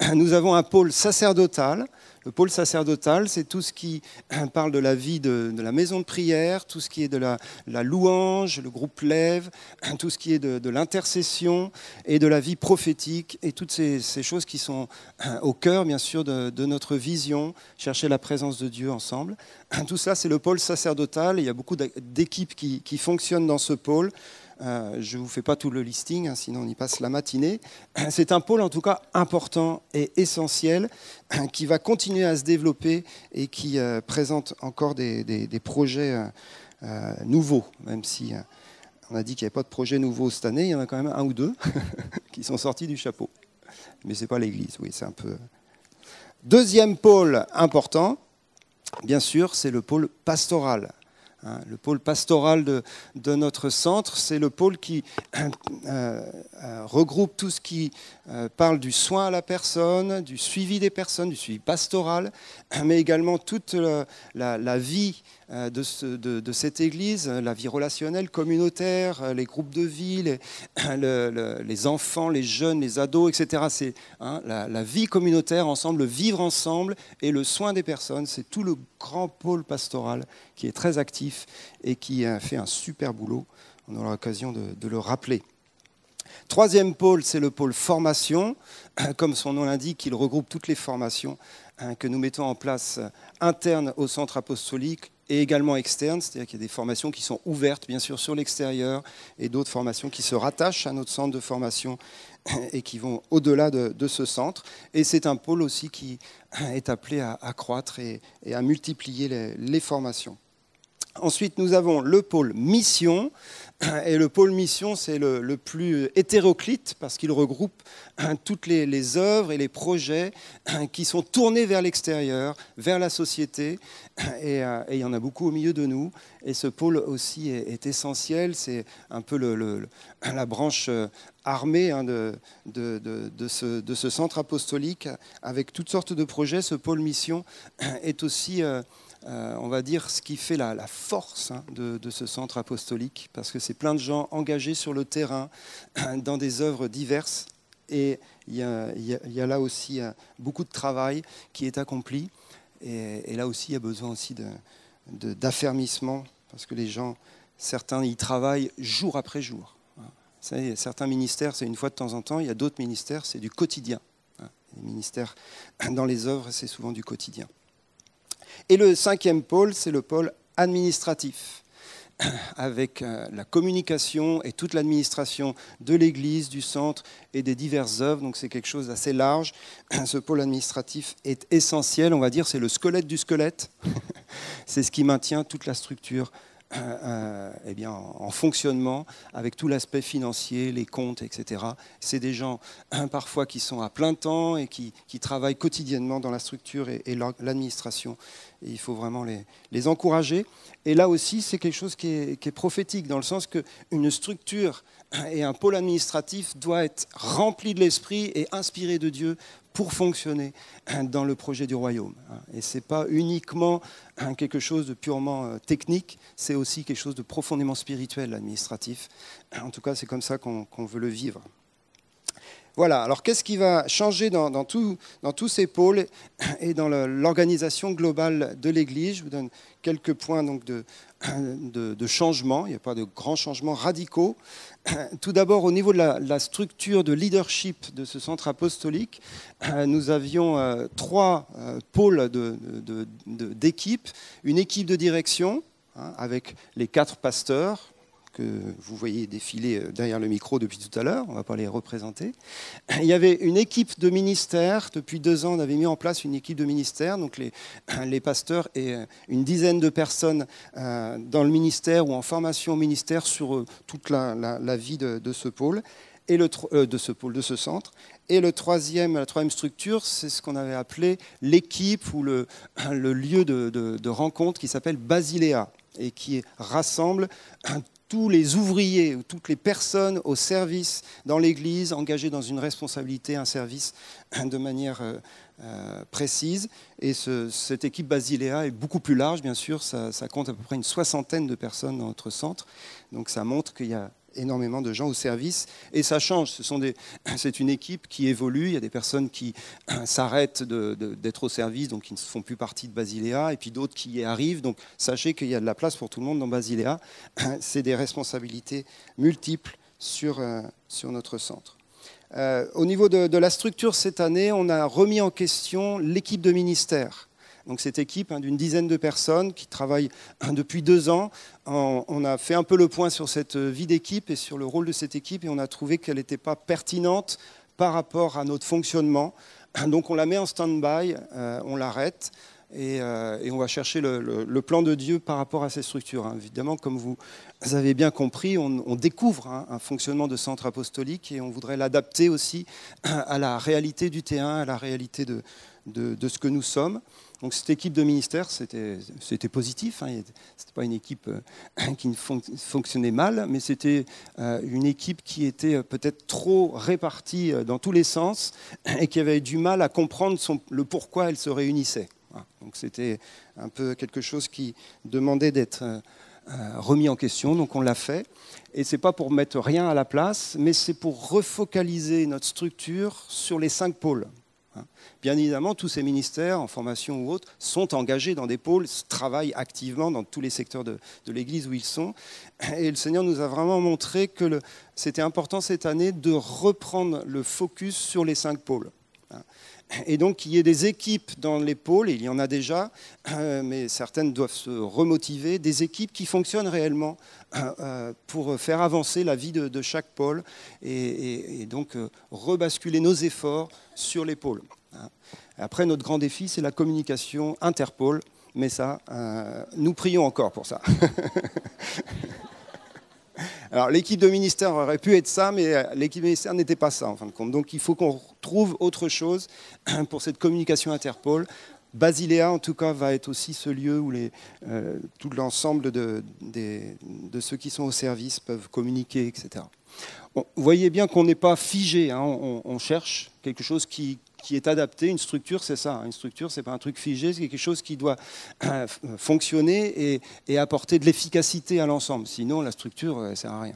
<clears throat> Nous avons un pôle sacerdotal, le pôle sacerdotal, c'est tout ce qui <clears throat> parle de la vie de, la maison de prière, tout ce qui est de la, louange, le groupe lève, <clears throat> tout ce qui est de, l'intercession et de la vie prophétique, et toutes ces, choses qui sont <clears throat> au cœur, bien sûr, de, notre vision, chercher la présence de Dieu ensemble. Tout ça, c'est le pôle sacerdotal. Il y a beaucoup d'équipes qui, fonctionnent dans ce pôle. Euh, je ne vous fais pas tout le listing, hein, sinon on y passe la matinée. <clears throat> C'est un pôle en tout cas important et essentiel <clears throat> qui va continuer à se développer et qui euh, présente encore des, projets euh, nouveaux, même si on a dit qu'il n'y avait pas de projet nouveau cette année, il y en a quand même un ou deux <laughs> qui sont sortis du chapeau. Mais ce n'est pas l'Église, oui, c'est un peu... Deuxième pôle important, bien sûr, c'est le pôle pastoral. Hein, le pôle pastoral de, notre centre, c'est le pôle qui euh, euh, regroupe tout ce qui euh, parle du soin à la personne, du suivi des personnes, du suivi pastoral, mais également toute la, vie de, cette Église, la vie relationnelle, communautaire, les groupes de vie, <coughs> les, enfants, les jeunes, les ados, etc. C'est hein, la, vie communautaire ensemble, le vivre ensemble et le soin des personnes. C'est tout le grand pôle pastoral qui est très actif et qui fait un super boulot. On aura l'occasion de, le rappeler. Troisième pôle, c'est le pôle formation. <coughs> Comme son nom l'indique, il regroupe toutes les formations hein, que nous mettons en place internes au centre apostolique et également externes, c'est-à-dire qu'il y a des formations qui sont ouvertes, bien sûr, sur l'extérieur, et d'autres formations qui se rattachent à notre centre de formation et qui vont au-delà de, ce centre. Et c'est un pôle aussi qui est appelé à, croître et, à multiplier les formations. Ensuite, nous avons le pôle mission. <clears throat> Et le pôle mission, c'est le, plus hétéroclite parce qu'il regroupe <clears throat> toutes les, œuvres et les projets <clears throat> qui sont tournés vers l'extérieur, vers la société. Et, euh, il y en a beaucoup au milieu de nous. Et ce pôle aussi est, essentiel. C'est un peu la branche euh, armée hein, de, ce, de, ce, centre apostolique avec toutes sortes de projets. Ce pôle mission est aussi euh, euh, on va dire, ce qui fait la, force hein, de, ce centre apostolique, parce que c'est plein de gens engagés sur le terrain <clears throat> dans des œuvres diverses Et il y, a, là aussi beaucoup de travail qui est accompli. Et, là aussi, il y a besoin aussi d'affermissement, parce que les gens, certains y travaillent jour après jour. Savez, certains ministères, c'est une fois de temps en temps, il y a d'autres ministères, c'est du quotidien. Les ministères <clears throat> dans les œuvres, c'est souvent du quotidien. Et le cinquième pôle, c'est le pôle administratif <clears throat> avec euh, la communication et toute l'administration de l'Église, du centre et des diverses œuvres. Donc c'est quelque chose d'assez large. <clears throat> Ce pôle administratif est essentiel, on va dire, c'est le squelette du squelette. <laughs> c'est ce qui maintient toute la structure eh bien, en fonctionnement avec tout l'aspect financier, les comptes, etc. C'est des gens parfois qui sont à plein temps et qui, travaillent quotidiennement dans la structure et, l'administration. il faut vraiment les, les, encourager. Et là aussi, c'est quelque chose qui est, qui est, prophétique, dans le sens qu'une structure et un pôle administratif doit être rempli de l'esprit et inspiré de Dieu pour fonctionner dans le projet du royaume. Et ce n'est pas uniquement quelque chose de purement euh, technique, c'est aussi quelque chose de profondément spirituel, administratif. En tout cas, c'est comme ça qu'on veut le vivre. Voilà, alors qu'est-ce qui va changer dans, tous ces pôles et dans l'organisation globale de l'Église? Je vous donne quelques points donc, de, changement. Il n'y a pas de grands changements radicaux. <clears throat> Tout d'abord, au niveau de la, structure de leadership de ce centre apostolique, <clears throat> nous avions euh, trois euh, pôles d'équipe. Une équipe de direction, hein, avec les quatre pasteurs, que vous voyez défiler euh, derrière le micro depuis tout à l'heure, on ne va pas les représenter. <clears throat> Il y avait une équipe de ministère, depuis deux ans on avait mis en place une équipe de ministère, donc <clears throat> les, pasteurs et euh, une dizaine de personnes euh, dans le ministère ou en formation au ministère sur toute la, vie de, ce pôle. Et le, de ce pôle, de ce centre. Et le troisième, la troisième structure, c'est ce qu'on avait appelé l'équipe ou le, <clears throat> lieu de, de, de rencontre qui s'appelle Basiléa et qui rassemble tous les ouvriers ou toutes les personnes au service dans l'Église, engagées dans une responsabilité, un service <clears throat> de manière euh, euh, précise. Et cette équipe Basiléa est beaucoup plus large, bien sûr, ça, compte à peu près une soixantaine de personnes dans notre centre. Donc ça montre qu'il y a énormément de gens au service et ça change. <clears throat> C'est une équipe qui évolue. Il y a des personnes qui <clears throat> s'arrêtent d'être au service, donc qui ne font plus partie de Basiléa, et puis d'autres qui y arrivent. Donc sachez qu'il y a de la place pour tout le monde dans Basiléa. <clears throat> C'est des responsabilités multiples sur, euh, sur notre centre. Euh, au niveau de, la structure cette année, on a remis en question l'équipe de ministère. Donc cette équipe hein, d'une dizaine de personnes qui travaillent hein, depuis deux ans, on a fait un peu le point sur cette vie d'équipe et sur le rôle de cette équipe et on a trouvé qu'elle n'était pas pertinente par rapport à notre fonctionnement. <clears throat> Donc on la met en stand-by, euh, on l'arrête. Euh, et, on va chercher le, plan de Dieu par rapport à ces structures. Hein. Évidemment, comme vous avez bien compris, on, découvre un fonctionnement de centre apostolique et on voudrait l'adapter aussi <clears throat> à la réalité du terrain, à la réalité de ce que nous sommes. Donc cette équipe de ministère, c'était positif. Hein. Ce n'était pas une équipe euh, <coughs> qui fonctionnait mal, mais c'était euh, une équipe qui était euh, peut-être trop répartie dans tous les sens <coughs> et qui avait du mal à comprendre le pourquoi elle se réunissait. Donc c'était un peu quelque chose qui demandait d'être remis en question. Donc on l'a fait. Et ce n'est pas pour mettre rien à la place, mais c'est pour refocaliser notre structure sur les cinq pôles. Hein. Bien évidemment, tous ces ministères, en formation ou autres, sont engagés dans des pôles, travaillent activement dans tous les secteurs de, l'Église où ils sont. Et le Seigneur nous a vraiment montré que c'était important cette année de reprendre le focus sur les cinq pôles. Et donc qu'il y ait des équipes dans les pôles, il y en a déjà, euh, mais certaines doivent se remotiver, des équipes qui fonctionnent réellement euh, euh, pour faire avancer la vie de, chaque pôle et, donc rebasculer nos efforts sur les pôles. Après, notre grand défi, c'est la communication interpôle, mais ça, nous prions encore pour ça. <laughs> Alors l'équipe de ministère aurait pu être ça, mais euh, l'équipe de ministère n'était pas ça en fin de compte. Donc il faut qu'on trouve autre chose <clears throat> pour cette communication Interpol. Basiléa, en tout cas, va être aussi ce lieu où euh, tout l'ensemble de, de, ceux qui sont au service peuvent communiquer, etc. vous voyez bien qu'on n'est pas figé, hein. on, cherche quelque chose qui, qui est adapté. Une structure, c'est ça. Une structure, c'est pas un truc figé, c'est quelque chose qui doit euh, fonctionner et, apporter de l'efficacité à l'ensemble. Sinon, la structure, ne sert à rien.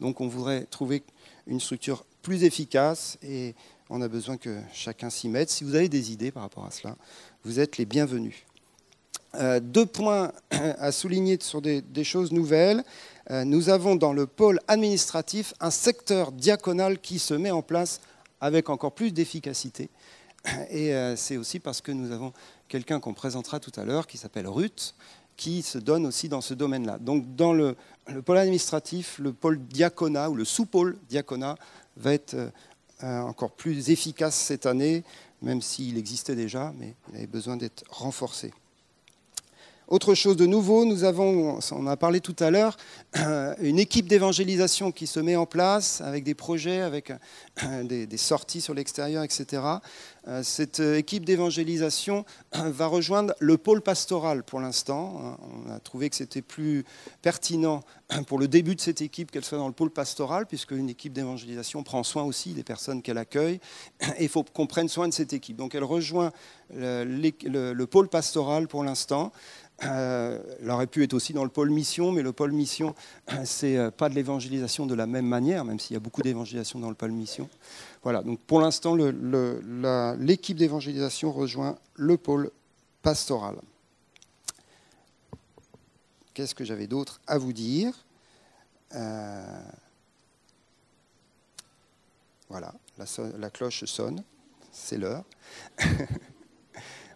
Donc, on voudrait trouver une structure plus efficace et on a besoin que chacun s'y mette. Si vous avez des idées par rapport à cela, vous êtes les bienvenus. Euh, deux points à souligner sur des, choses nouvelles. Euh, nous avons dans le pôle administratif un secteur diaconal qui se met en place avec encore plus d'efficacité. Et euh, c'est aussi parce que nous avons quelqu'un qu'on présentera tout à l'heure qui s'appelle Ruth, qui se donne aussi dans ce domaine-là. Donc dans le, pôle administratif, le pôle diaconat ou le sous-pôle diaconat va être encore plus efficace cette année, même s'il existait déjà, mais il avait besoin d'être renforcé. Autre chose de nouveau, nous avons, on a parlé tout à l'heure, <clears throat> une équipe d'évangélisation qui se met en place avec des projets, avec <clears throat> euh, des, sorties sur l'extérieur, etc. Euh, cette équipe d'évangélisation va rejoindre le pôle pastoral pour l'instant. On a trouvé que c'était plus pertinent pour le début de cette équipe qu'elle soit dans le pôle pastoral, puisque une équipe d'évangélisation prend soin aussi des personnes qu'elle accueille, <coughs> il faut qu'on prenne soin de cette équipe. Donc elle rejoint le pôle pastoral pour l'instant. Euh, elle aurait pu être aussi dans le pôle mission, mais le pôle mission, <coughs> c'est euh, pas de l'évangélisation de la même manière, même s'il y a beaucoup d'évangélisation dans le pôle mission. Voilà, donc pour l'instant, l'équipe d'évangélisation rejoint le pôle pastoral. Qu'est-ce que j'avais d'autre à vous dire? Euh, Voilà, la cloche sonne, c'est l'heure. <laughs>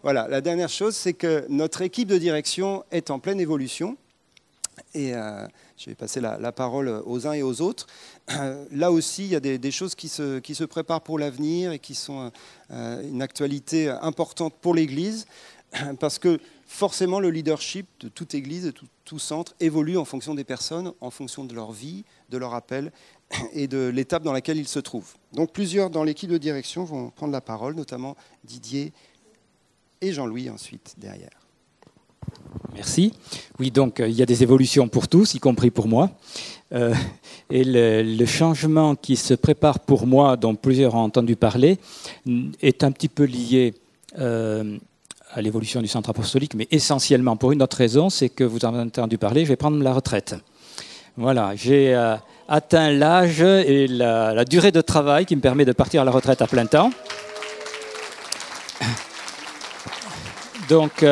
Voilà, la dernière chose, c'est que notre équipe de direction est en pleine évolution. Et euh, je vais passer la, parole aux uns et aux autres. Euh, là aussi, il y a des, choses qui se, préparent pour l'avenir et qui sont euh, une actualité importante pour l'Église, parce que forcément, le leadership de toute Église, de tout, centre, évolue en fonction des personnes, en fonction de leur vie, de leur appel et de l'étape dans laquelle ils se trouvent. Donc plusieurs dans l'équipe de direction vont prendre la parole, notamment Didier et Jean-Louis ensuite derrière. Merci. Oui, donc euh, il y a des évolutions pour tous, y compris pour moi. Euh, et le, changement qui se prépare pour moi, dont plusieurs ont entendu parler, est un petit peu lié euh, à l'évolution du centre apostolique, mais essentiellement pour une autre raison, c'est que vous en avez entendu parler, je vais prendre la retraite. Voilà, j'ai atteint l'âge et la, la durée de travail qui me permet de partir à la retraite à plein temps. Donc,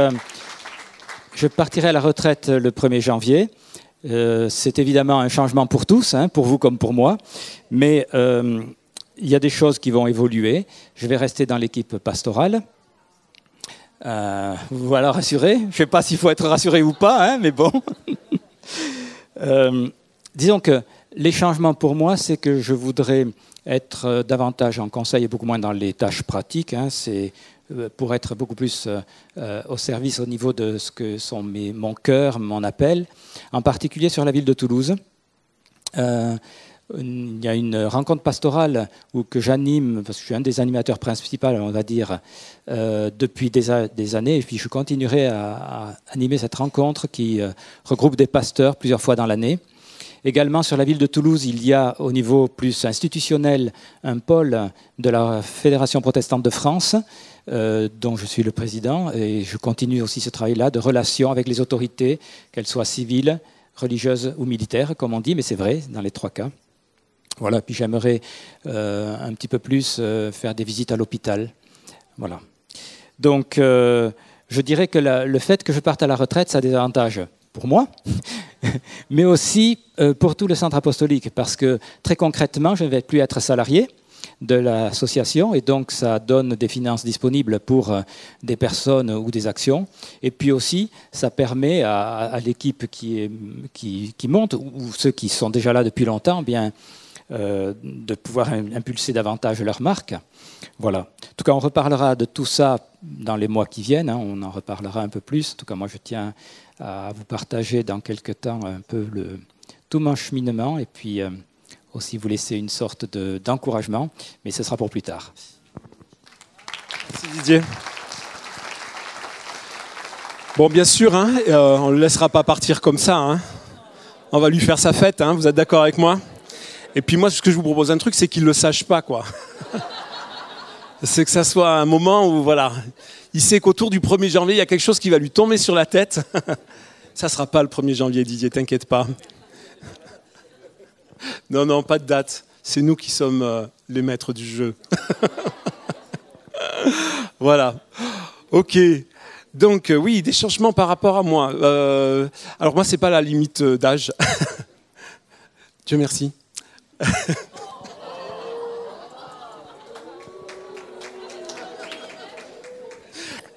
je partirai à la retraite le 1er janvier. Euh, c'est évidemment un changement pour tous, hein, pour vous comme pour moi, mais euh, il y a des choses qui vont évoluer. Je vais rester dans l'équipe pastorale. voilà, rassuré? Je ne sais pas s'il faut être rassuré ou pas, hein, mais bon. <laughs> disons que les changements pour moi, c'est que je voudrais être davantage en conseil et beaucoup moins dans les tâches pratiques. Hein. c'est euh, pour être beaucoup plus euh, euh, au service au niveau de ce que sont mes, mon cœur, mon appel, en particulier sur la ville de Toulouse. il y a une rencontre pastorale où que j'anime, parce que je suis un des animateurs principaux, on va dire, depuis des, des, années, et puis je continuerai à animer cette rencontre qui regroupe des pasteurs plusieurs fois dans l'année. Également sur la ville de Toulouse, il y a au niveau plus institutionnel un pôle de la Fédération protestante de France euh, dont je suis le président, et je continue aussi ce travail-là de relation avec les autorités, qu'elles soient civiles, religieuses ou militaires, comme on dit, mais c'est vrai dans les trois cas. Voilà, puis j'aimerais euh, un petit peu plus euh, faire des visites à l'hôpital. Voilà. Donc, je dirais que le fait que je parte à la retraite, ça a des avantages pour moi, <laughs> mais aussi pour tout le centre apostolique, parce que très concrètement, je ne vais plus être salarié, de l'association et donc ça donne des finances disponibles pour euh, des personnes ou des actions. Et puis aussi, ça permet à, l'équipe qui, monte ou ceux qui sont déjà là depuis longtemps, bien, euh, de pouvoir impulser davantage leur marque. Voilà. En tout cas, on reparlera de tout ça dans les mois qui viennent. Hein. on en reparlera un peu plus. En tout cas, moi, je tiens à vous partager dans quelques temps un peu le, tout mon cheminement et puis. Euh, aussi vous laisser une sorte d'encouragement, mais ce sera pour plus tard. Merci Didier. Bon, bien sûr, hein, euh, on ne le laissera pas partir comme ça. Hein. On va lui faire sa fête, hein, vous êtes d'accord avec moi? Et puis moi, ce que je vous propose un truc, c'est qu'il ne le sache pas, quoi. <laughs> c'est que ça soit un moment où, voilà, il sait qu'autour du 1er janvier, il y a quelque chose qui va lui tomber sur la tête. <laughs> ça ne sera pas le 1er janvier, Didier, t'inquiète pas. <laughs> Non, non, pas de date. C'est nous qui sommes euh, les maîtres du jeu. <laughs> voilà. Ok. Donc oui, des changements par rapport à moi. alors moi, c'est pas la limite d'âge. <laughs> Dieu merci.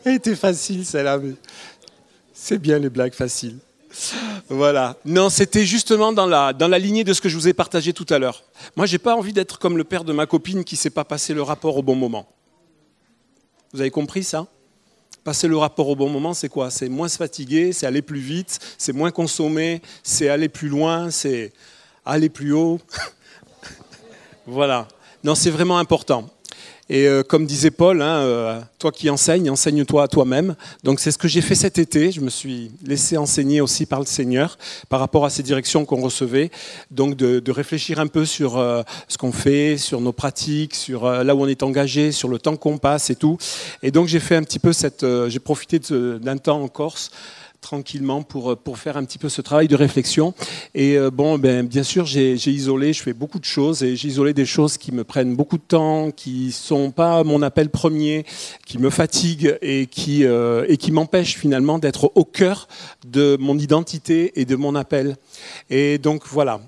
Elle était facile celle-là, c'est bien les blagues faciles. Voilà. Non, c'était justement dans la, dans la lignée de ce que je vous ai partagé tout à l'heure. Moi, j'ai pas envie d'être comme le père de ma copine qui ne sait pas passer le rapport au bon moment. Vous avez compris ça? Passer le rapport au bon moment, c'est quoi? C'est moins se fatiguer, c'est aller plus vite, c'est moins consommer, c'est aller plus loin, c'est aller plus haut. <laughs> voilà. Non, c'est vraiment important. Et euh, comme disait Paul, hein, euh, toi qui enseignes, enseigne-toi à toi-même. Donc c'est ce que j'ai fait cet été. Je me suis laissé enseigner aussi par le Seigneur par rapport à ces directions qu'on recevait. Donc de, réfléchir un peu sur euh, ce qu'on fait, sur nos pratiques, sur là où on est engagé, sur le temps qu'on passe et tout. Et donc j'ai fait un petit peu cette, j'ai profité d'un temps en Corse tranquillement pour, pour faire un petit peu ce travail de réflexion. Et euh, bon, ben, bien sûr, j'ai isolé, je fais beaucoup de choses et j'ai isolé des choses qui me prennent beaucoup de temps, qui sont pas mon appel premier, qui me fatiguent et qui, euh, qui m'empêchent finalement d'être au cœur de mon identité et de mon appel. Et donc voilà.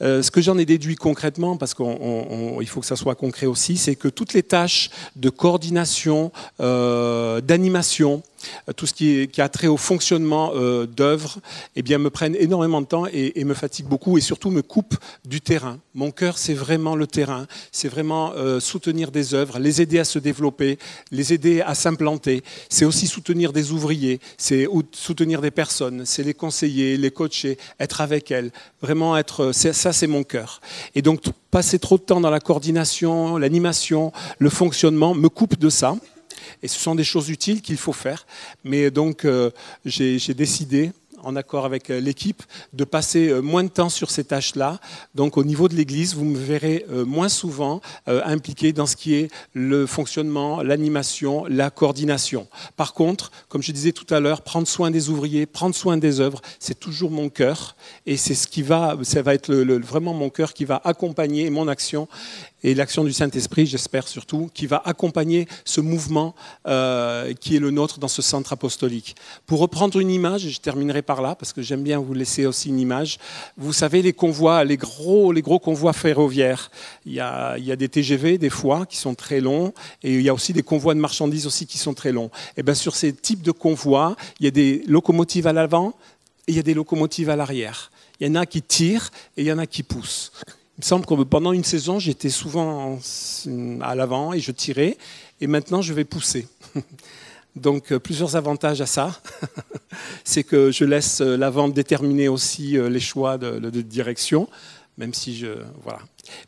Euh, ce que j'en ai déduit concrètement, parce qu'il faut que ça soit concret aussi, c'est que toutes les tâches de coordination, d'animation, euh, tout ce qui, a trait au fonctionnement euh, d'œuvres, eh bien, me prennent énormément de temps et, me fatiguent beaucoup et surtout me coupent du terrain. Mon cœur, c'est vraiment le terrain, c'est vraiment euh, soutenir des œuvres, les aider à se développer, les aider à s'implanter. C'est aussi soutenir des ouvriers, c'est soutenir des personnes, c'est les conseiller, les coacher, être avec elles. Vraiment être, ça, c'est mon cœur. Et donc, passer trop de temps dans la coordination, l'animation, le fonctionnement me coupe de ça. Et ce sont des choses utiles qu'il faut faire. Mais donc, euh, j'ai décidé en accord avec euh, l'équipe, de passer euh, moins de temps sur ces tâches-là. Donc au niveau de l'Église, vous me verrez moins souvent impliqué dans ce qui est le fonctionnement, l'animation, la coordination. Par contre, comme je disais tout à l'heure, prendre soin des ouvriers, prendre soin des œuvres, c'est toujours mon cœur. Et c'est ce qui va, ça va être vraiment mon cœur qui va accompagner mon action et l'action du Saint-Esprit, j'espère surtout, qui va accompagner ce mouvement qui est le nôtre dans ce centre apostolique. Pour reprendre une image, et je terminerai par là, parce que j'aime bien vous laisser aussi une image. Vous savez, les convois, les gros, les gros convois ferroviaires, il y, a, il y a des TGV des fois qui sont très longs, et il y a aussi des convois de marchandises aussi qui sont très longs. Et bien sur ces types de convois, il y a des locomotives à l'avant et il y a des locomotives à l'arrière. Il y en a qui tirent et il y en a qui poussent. Il me semble que pendant une saison, j'étais souvent à l'avant et je tirais, et maintenant je vais pousser. <laughs> Donc euh, plusieurs avantages à ça. <laughs> c'est que je laisse euh, la vente déterminer aussi euh, les choix de, direction, même si je voilà.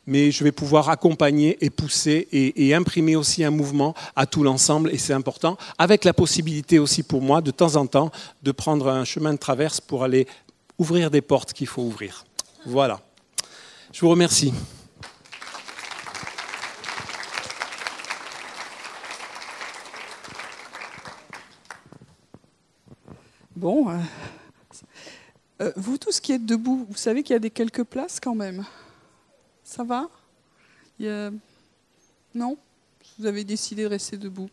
Mais je vais pouvoir accompagner et pousser et imprimer aussi un mouvement à tout l'ensemble et c'est important, avec la possibilité aussi pour moi de temps en temps de prendre un chemin de traverse pour aller ouvrir des portes qu'il faut ouvrir. Voilà. Je vous remercie. Bon, euh, euh, vous tous qui êtes debout, vous savez qu'il y a des quelques places quand même. Ça va? Non? Vous avez décidé de rester debout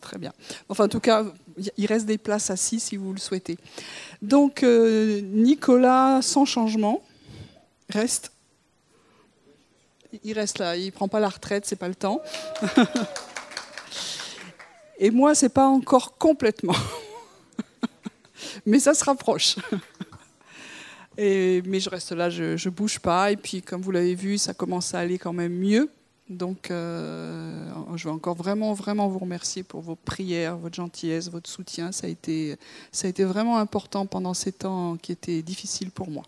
Très bien. Enfin, en tout cas, il reste des places assises si vous le souhaitez. Donc, euh, Nicolas, sans changement, reste. Il reste là, il prend pas la retraite, c'est pas le temps. <laughs> Et moi, c'est pas encore complètement <laughs> mais ça se rapproche. <laughs> Mais je reste là, je ne bouge pas. Et puis, comme vous l'avez vu, ça commence à aller quand même mieux. Donc, euh, je veux encore vraiment, vraiment vous remercier pour vos prières, votre gentillesse, votre soutien. Ça a été, ça a été vraiment important pendant ces temps qui étaient difficiles pour moi.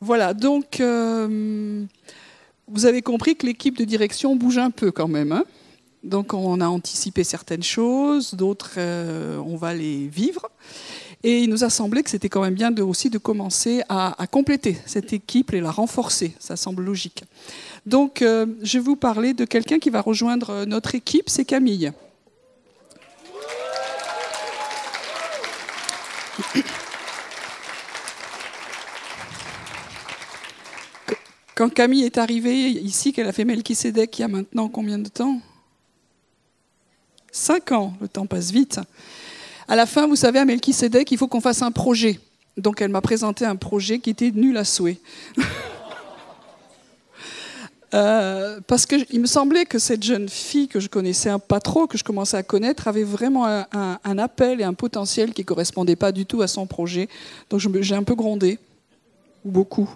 Voilà, donc, euh, vous avez compris que l'équipe de direction bouge un peu quand même. Hein donc, on a anticipé certaines choses, d'autres, euh, on va les vivre. Et il nous a semblé que c'était quand même bien aussi de commencer à, compléter cette équipe et la renforcer. Ça semble logique. Donc, euh, je vais vous parler de quelqu'un qui va rejoindre notre équipe, c'est Camille. Quand Camille est arrivée ici, qu'elle a fait Melchisedec il y a maintenant combien de temps? Cinq ans, le temps passe vite. À la fin, vous savez, à Melchisedec, il faut qu'on fasse un projet. Donc elle m'a présenté un projet qui était nul à souhait. <laughs> Euh, parce qu'il me semblait que cette jeune fille que je connaissais pas trop, que je commençais à connaître, avait vraiment un, appel et un potentiel qui ne correspondait pas du tout à son projet. Donc j'ai un peu grondé, ou beaucoup.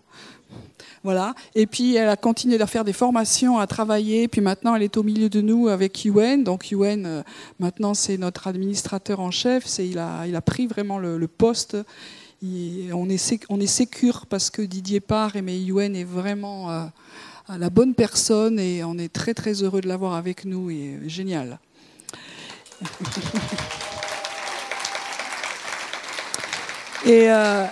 Voilà. Et puis elle a continué de faire des formations, à travailler. Puis maintenant, elle est au milieu de nous avec Yuen. Donc Yuen, euh, maintenant, c'est notre administrateur en chef. il, a, il a pris vraiment le, poste. on est, on est sécure parce que Didier part, mais Yuen est vraiment... Euh, la bonne personne et on est très très heureux de l'avoir avec nous et génial. <laughs> Euh,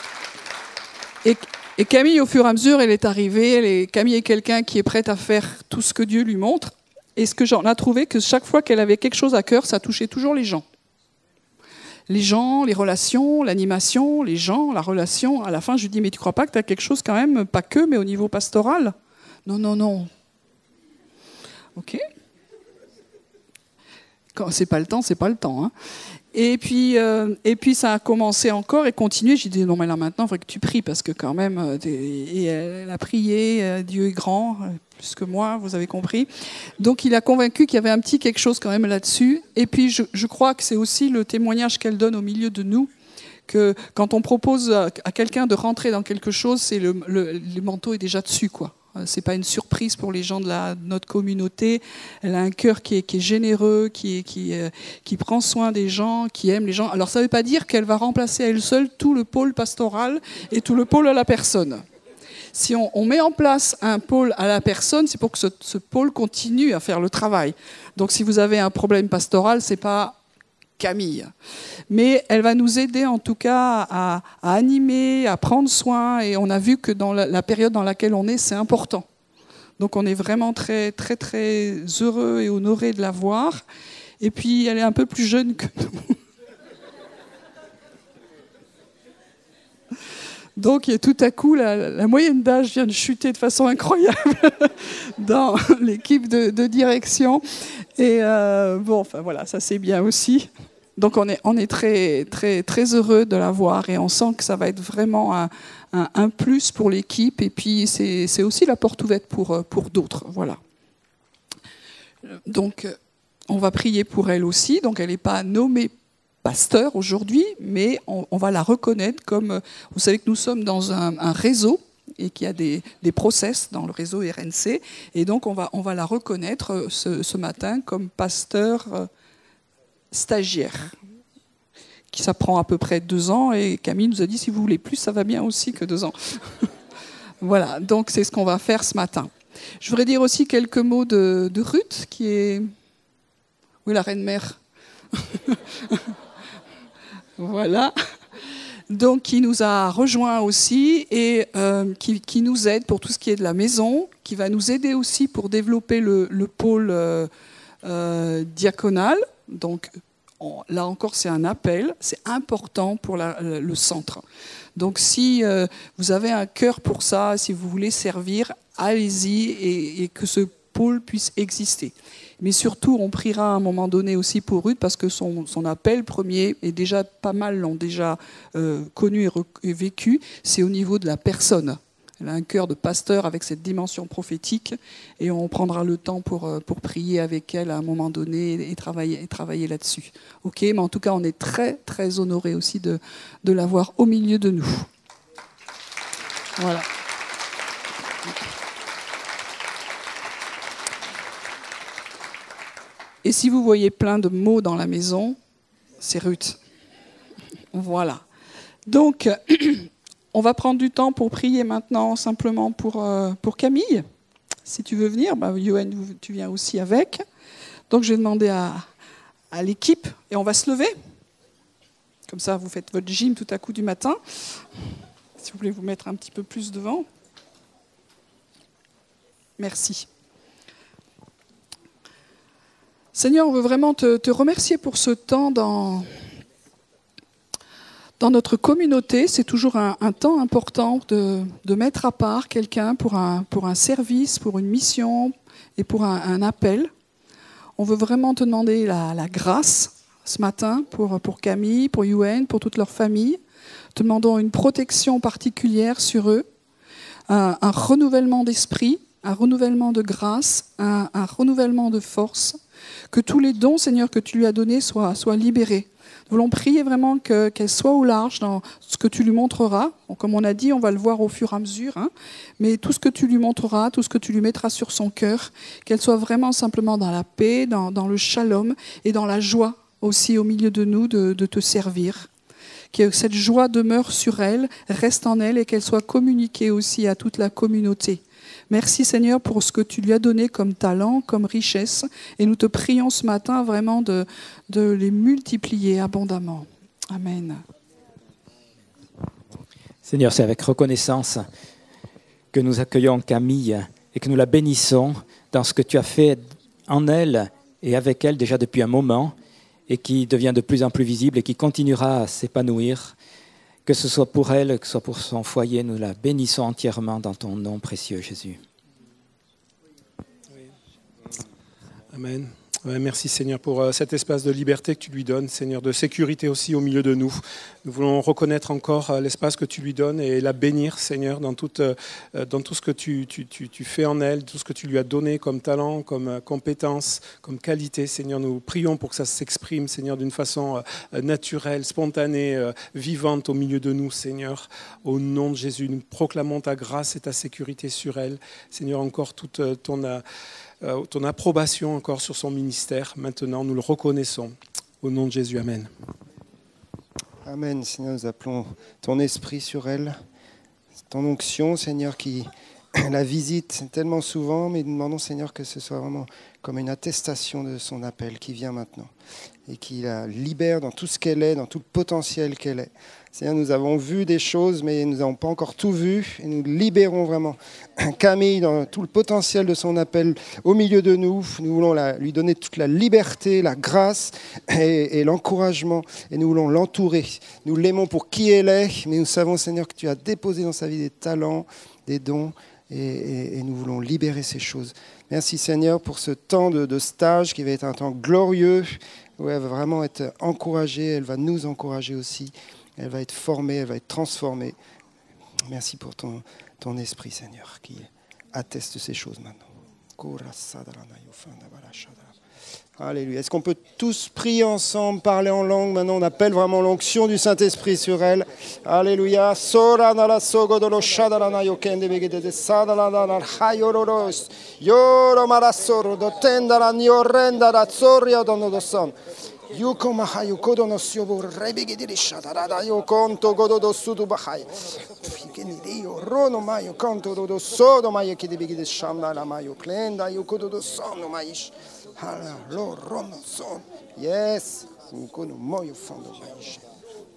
et, et, Camille, au fur et à mesure, elle est arrivée. Elle est, Camille est quelqu'un qui est prête à faire tout ce que Dieu lui montre. Et ce que j'en ai trouvé, que chaque fois qu'elle avait quelque chose à cœur, ça touchait toujours les gens. Les gens, les relations, l'animation, les gens, la relation. À la fin, je lui dis, mais tu crois pas que tu as quelque chose quand même, pas que, mais au niveau pastoral? Non, non, non. Ok Quand c'est pas le temps, c'est pas le temps. Hein. Et puis, euh, et puis ça a commencé encore et continué. J'ai dit non mais là maintenant, il faudrait que tu pries parce que quand même, euh, et elle a prié. Euh, Dieu est grand, plus que moi, vous avez compris. Donc il a convaincu qu'il y avait un petit quelque chose quand même là-dessus. Et puis je, crois que c'est aussi le témoignage qu'elle donne au milieu de nous que quand on propose à quelqu'un de rentrer dans quelque chose, c'est le, le, le manteau est déjà dessus quoi. Euh, c'est pas une surprise pour les gens de, notre communauté. Elle a un cœur qui est, généreux, euh, qui, prend soin des gens, qui aime les gens. Alors ça ne veut pas dire qu'elle va remplacer à elle seule tout le pôle pastoral et tout le pôle à la personne. Si on, on met en place un pôle à la personne, c'est pour que ce, ce, pôle continue à faire le travail. Donc si vous avez un problème pastoral, c'est pas Camille. Mais elle va nous aider en tout cas à, animer, à prendre soin. Et on a vu que dans la, période dans laquelle on est, c'est important. Donc on est vraiment très très très heureux et honoré de la voir. Et puis elle est un peu plus jeune que nous. <laughs> Donc tout à coup, la, moyenne d'âge vient de chuter de façon incroyable <laughs> dans l'équipe de, direction. Et euh, bon, enfin voilà, ça c'est bien aussi. Donc on est, très, très, très heureux de la voir et on sent que ça va être vraiment un, un, plus pour l'équipe et puis c'est aussi la porte ouverte pour, pour d'autres. Voilà. Donc on va prier pour elle aussi. Donc elle n'est pas nommée pasteur aujourd'hui, mais on, va la reconnaître comme, vous savez que nous sommes dans un, un réseau et qu'il y a des, des, process dans le réseau RNC. Et donc, on va, on va la reconnaître ce, ce matin comme pasteur euh, stagiaire, qui s'apprend à peu près deux ans. Et Camille nous a dit, si vous voulez plus, ça va bien aussi que deux ans. <laughs> voilà, donc c'est ce qu'on va faire ce matin. Je voudrais dire aussi quelques mots de, Ruth, qui est... Oui, la reine-mère. <laughs> voilà. Donc, qui nous a rejoints aussi et euh, qui, nous aide pour tout ce qui est de la maison, qui va nous aider aussi pour développer le, pôle euh, euh, diaconal donc là encore, c'est un appel, c'est important pour le centre. Donc si euh, vous avez un cœur pour ça, si vous voulez servir, allez-y et, que ce pôle puisse exister. Mais surtout, on priera à un moment donné aussi pour Ruth parce que son, appel premier, est déjà pas mal l'ont déjà euh, connu et vécu, c'est au niveau de la personne. Elle a un cœur de pasteur avec cette dimension prophétique et on prendra le temps pour, euh, pour prier avec elle à un moment donné et travailler, et travailler là-dessus. Ok, mais en tout cas, on est très, très honoré aussi de, de l'avoir au milieu de nous. Voilà. Et si vous voyez plein de mots dans la maison, c'est Ruth. Voilà. Donc, <clears throat> On va prendre du temps pour prier maintenant simplement pour, euh, Camille. Si tu veux venir, bah, tu viens aussi avec. Donc je vais demander à, à l'équipe et on va se lever. Comme ça, vous faites votre gym tout à coup du matin. Si vous voulez vous mettre un petit peu plus devant. Merci. Seigneur, on veut vraiment te, te remercier pour ce temps dans, Dans notre communauté, c'est toujours un, temps important de, de mettre à part quelqu'un pour un, pour un service, pour une mission et pour un, appel. On veut vraiment te demander la, la grâce ce matin pour, pour Camille, pour Yuen, pour toute leur famille. Te demandons une protection particulière sur eux, un, un renouvellement d'esprit, un renouvellement de grâce, un, un renouvellement de force. Que tous les dons, Seigneur, que tu lui as donnés soient, soient libérés. Nous voulons prier vraiment que- qu'elle soit au large dans ce que tu lui montreras. Comme on a dit, on va le voir au fur et à mesure. hein. Mais tout ce que tu lui montreras, tout ce que tu lui mettras sur son cœur, qu'elle soit vraiment simplement dans la paix, dans, le shalom et dans la joie aussi au milieu de nous de te servir. Que cette joie demeure sur elle, reste en elle et qu'elle soit communiquée aussi à toute la communauté. Merci Seigneur pour ce que tu lui as donné comme talent, comme richesse. Et nous te prions ce matin vraiment de, les multiplier abondamment. Amen. Seigneur, c'est avec reconnaissance que nous accueillons Camille et que nous la bénissons dans ce que tu as fait en elle et avec elle déjà depuis un moment et qui devient de plus en plus visible et qui continuera à s'épanouir. Que ce soit pour elle, que ce soit pour son foyer, nous la bénissons entièrement dans ton nom précieux, Jésus. Amen. Merci Seigneur pour euh, cet espace de liberté que tu lui donnes, Seigneur, de sécurité aussi au milieu de nous. Nous voulons reconnaître encore euh, l'espace que tu lui donnes et la bénir, Seigneur, dans, toute, euh, tout ce que tu, fais en elle, tout ce que tu lui as donné comme talent, comme compétence, comme qualité. Seigneur, nous prions pour que ça s'exprime, Seigneur, d'une façon naturelle, spontanée, vivante au milieu de nous, Seigneur. Au nom de Jésus, nous proclamons ta grâce et ta sécurité sur elle. Seigneur, encore toute ton... euh, ton approbation encore sur son ministère. Maintenant, nous le reconnaissons. Au nom de Jésus, Amen. Amen, Seigneur, nous appelons ton esprit sur elle, ton onction, Seigneur, qui <clears throat> la visite tellement souvent, mais nous demandons, Seigneur, que ce soit vraiment comme une attestation de son appel qui vient maintenant et qui la libère dans tout ce qu'elle est, dans tout le potentiel qu'elle est. Seigneur, nous avons vu des choses, mais nous n'avons pas encore tout vu nous libérons vraiment <clears throat> Camille dans tout le potentiel de son appel au milieu de nous. Nous voulons lui donner toute la liberté, la grâce et, l'encouragement et nous voulons l'entourer. Nous l'aimons pour qui elle est, mais nous savons, Seigneur, que tu as déposé dans sa vie des talents, des dons et, nous voulons libérer ces choses. Merci, Seigneur, pour ce temps de, de stage qui va être un temps glorieux où elle va vraiment être encouragée, elle va nous encourager aussi. Elle va être formée, elle va être transformée. Merci pour ton, esprit, Seigneur, qui atteste ces choses maintenant. Alléluia. Est-ce qu'on peut tous prier ensemble, parler en langue Maintenant, on appelle vraiment l'onction du Saint-Esprit sur elle. Alléluia. Yuko mahayu kodo no.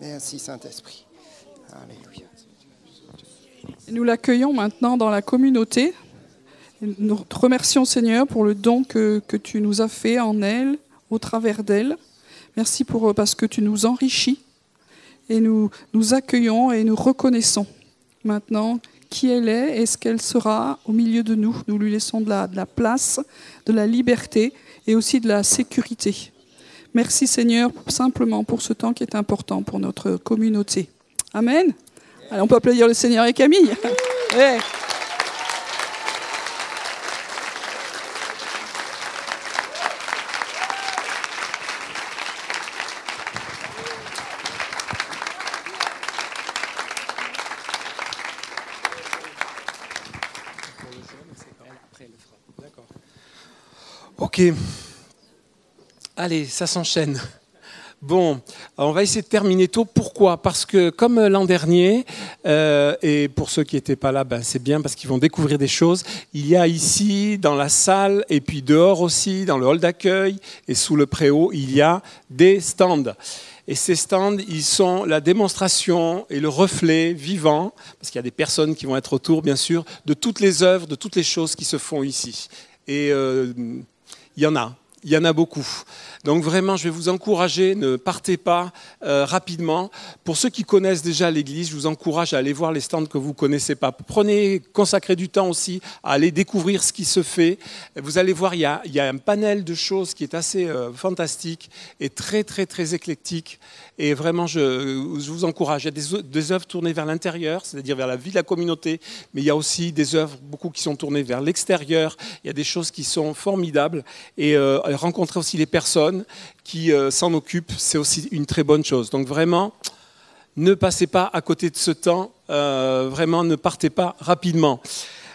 Merci Saint-Esprit. Nous l'accueillons maintenant dans la communauté. Nous te remercions Seigneur pour le don que, que tu nous as fait en elle, au travers d'elle. Merci pour, parce que tu nous enrichis et nous nous accueillons et nous reconnaissons maintenant qui elle est et ce qu'elle sera au milieu de nous. Nous lui laissons de la, de la place, de la liberté et aussi de la sécurité. Merci Seigneur simplement pour ce temps qui est important pour notre communauté. Amen. Allez, on peut applaudir le Seigneur et Camille. Ouais. Ok. Allez, ça s'enchaîne. Bon, on va essayer de terminer tôt. Pourquoi? Parce que comme l'an dernier, euh, et pour ceux qui n'étaient pas là, ben, c'est bien parce qu'ils vont découvrir des choses. Il y a ici, dans la salle, et puis dehors aussi, dans le hall d'accueil, et sous le préau, il y a des stands. Et ces stands, ils sont la démonstration et le reflet vivant, parce qu'il y a des personnes qui vont être autour, bien sûr, de toutes les œuvres, de toutes les choses qui se font ici. Et euh, il y en a, il y en a beaucoup. Donc vraiment, je vais vous encourager, ne partez pas euh, rapidement. Pour ceux qui connaissent déjà l'Église, je vous encourage à aller voir les stands que vous ne connaissez pas. Prenez, consacrez du temps aussi à aller découvrir ce qui se fait. Vous allez voir, il y a, un panel de choses qui est assez euh, fantastique et très, très, très éclectique. Et vraiment, je, vous encourage. Il y a des, des œuvres tournées vers l'intérieur, c'est-à-dire vers la vie de la communauté, mais il y a aussi des œuvres, beaucoup qui sont tournées vers l'extérieur. Il y a des choses qui sont formidables. Et euh, rencontrer aussi les personnes qui euh, s'en occupent, c'est aussi une très bonne chose. Donc vraiment, ne passez pas à côté de ce temps. Euh, vraiment, ne partez pas rapidement.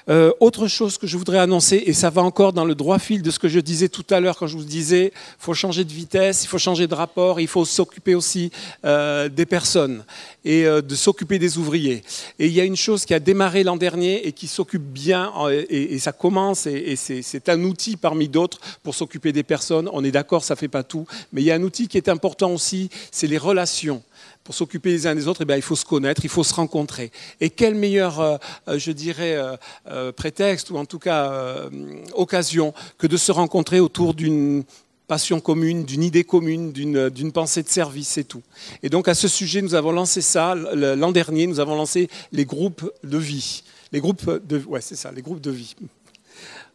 Euh, autre chose que je voudrais annoncer, et ça va encore dans le droit fil de ce que je disais tout à l'heure quand je vous disais, il faut changer de vitesse, il faut changer de rapport, il faut s'occuper aussi euh, des personnes et euh, de s'occuper des ouvriers. Et il y a une chose qui a démarré l'an dernier et qui s'occupe bien, et, ça commence, et, et c'est un outil parmi d'autres pour s'occuper des personnes. On est d'accord, ça ne fait pas tout, mais il y a un outil qui est important aussi, c'est les relations pour s'occuper les uns des autres, eh bien, il faut se connaître, il faut se rencontrer. Et quel meilleur, euh, euh, je dirais, euh, prétexte, ou en tout cas occasion, que de se rencontrer autour d'une passion commune, d'une idée commune, d'une pensée de service, c'est tout. Et donc à ce sujet, nous avons lancé ça l'an dernier, nous avons lancé les groupes de vie. Les groupes de, ouais, c'est ça, les groupes de vie.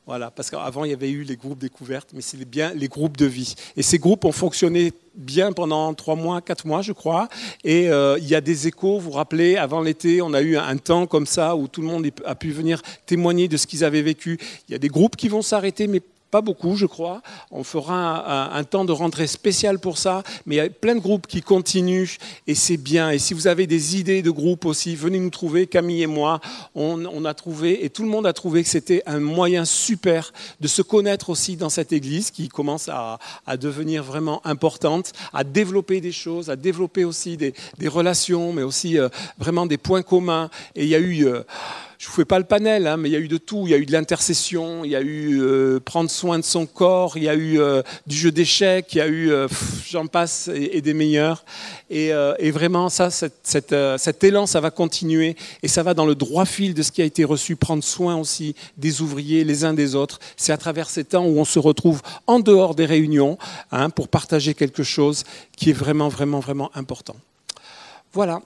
Voilà, parce qu'avant il y avait eu les groupes découvertes, mais c'est bien les groupes de vie. Et ces groupes ont fonctionné bien pendant trois mois, quatre mois, je crois. Et euh, il y a des échos. Vous vous rappelez, avant l'été, on a eu un temps comme ça où tout le monde a pu venir témoigner de ce qu'ils avaient vécu. Il y a des groupes qui vont s'arrêter, mais pas beaucoup, je crois. On fera un, temps de rentrée spécial pour ça, mais il y a plein de groupes qui continuent et c'est bien. Et si vous avez des idées de groupes aussi, venez nous trouver. Camille et moi, on, a trouvé et tout le monde a trouvé que c'était un moyen super de se connaître aussi dans cette église qui commence à, devenir vraiment importante, à développer des choses, à développer aussi des, relations, mais aussi euh, vraiment des points communs. Et il y a eu euh, je ne vous fais pas le panel, hein, mais il y a eu de tout. Il y a eu de l'intercession, il y a eu euh, prendre soin de son corps, il y a eu euh, du jeu d'échecs, il y a eu, euh, j'en passe, et, des meilleurs. Et, vraiment, ça, cet élan, ça va continuer et ça va dans le droit fil de ce qui a été reçu, prendre soin aussi des ouvriers les uns des autres. C'est à travers ces temps où on se retrouve en dehors des réunions hein, pour partager quelque chose qui est vraiment, vraiment, vraiment important. Voilà.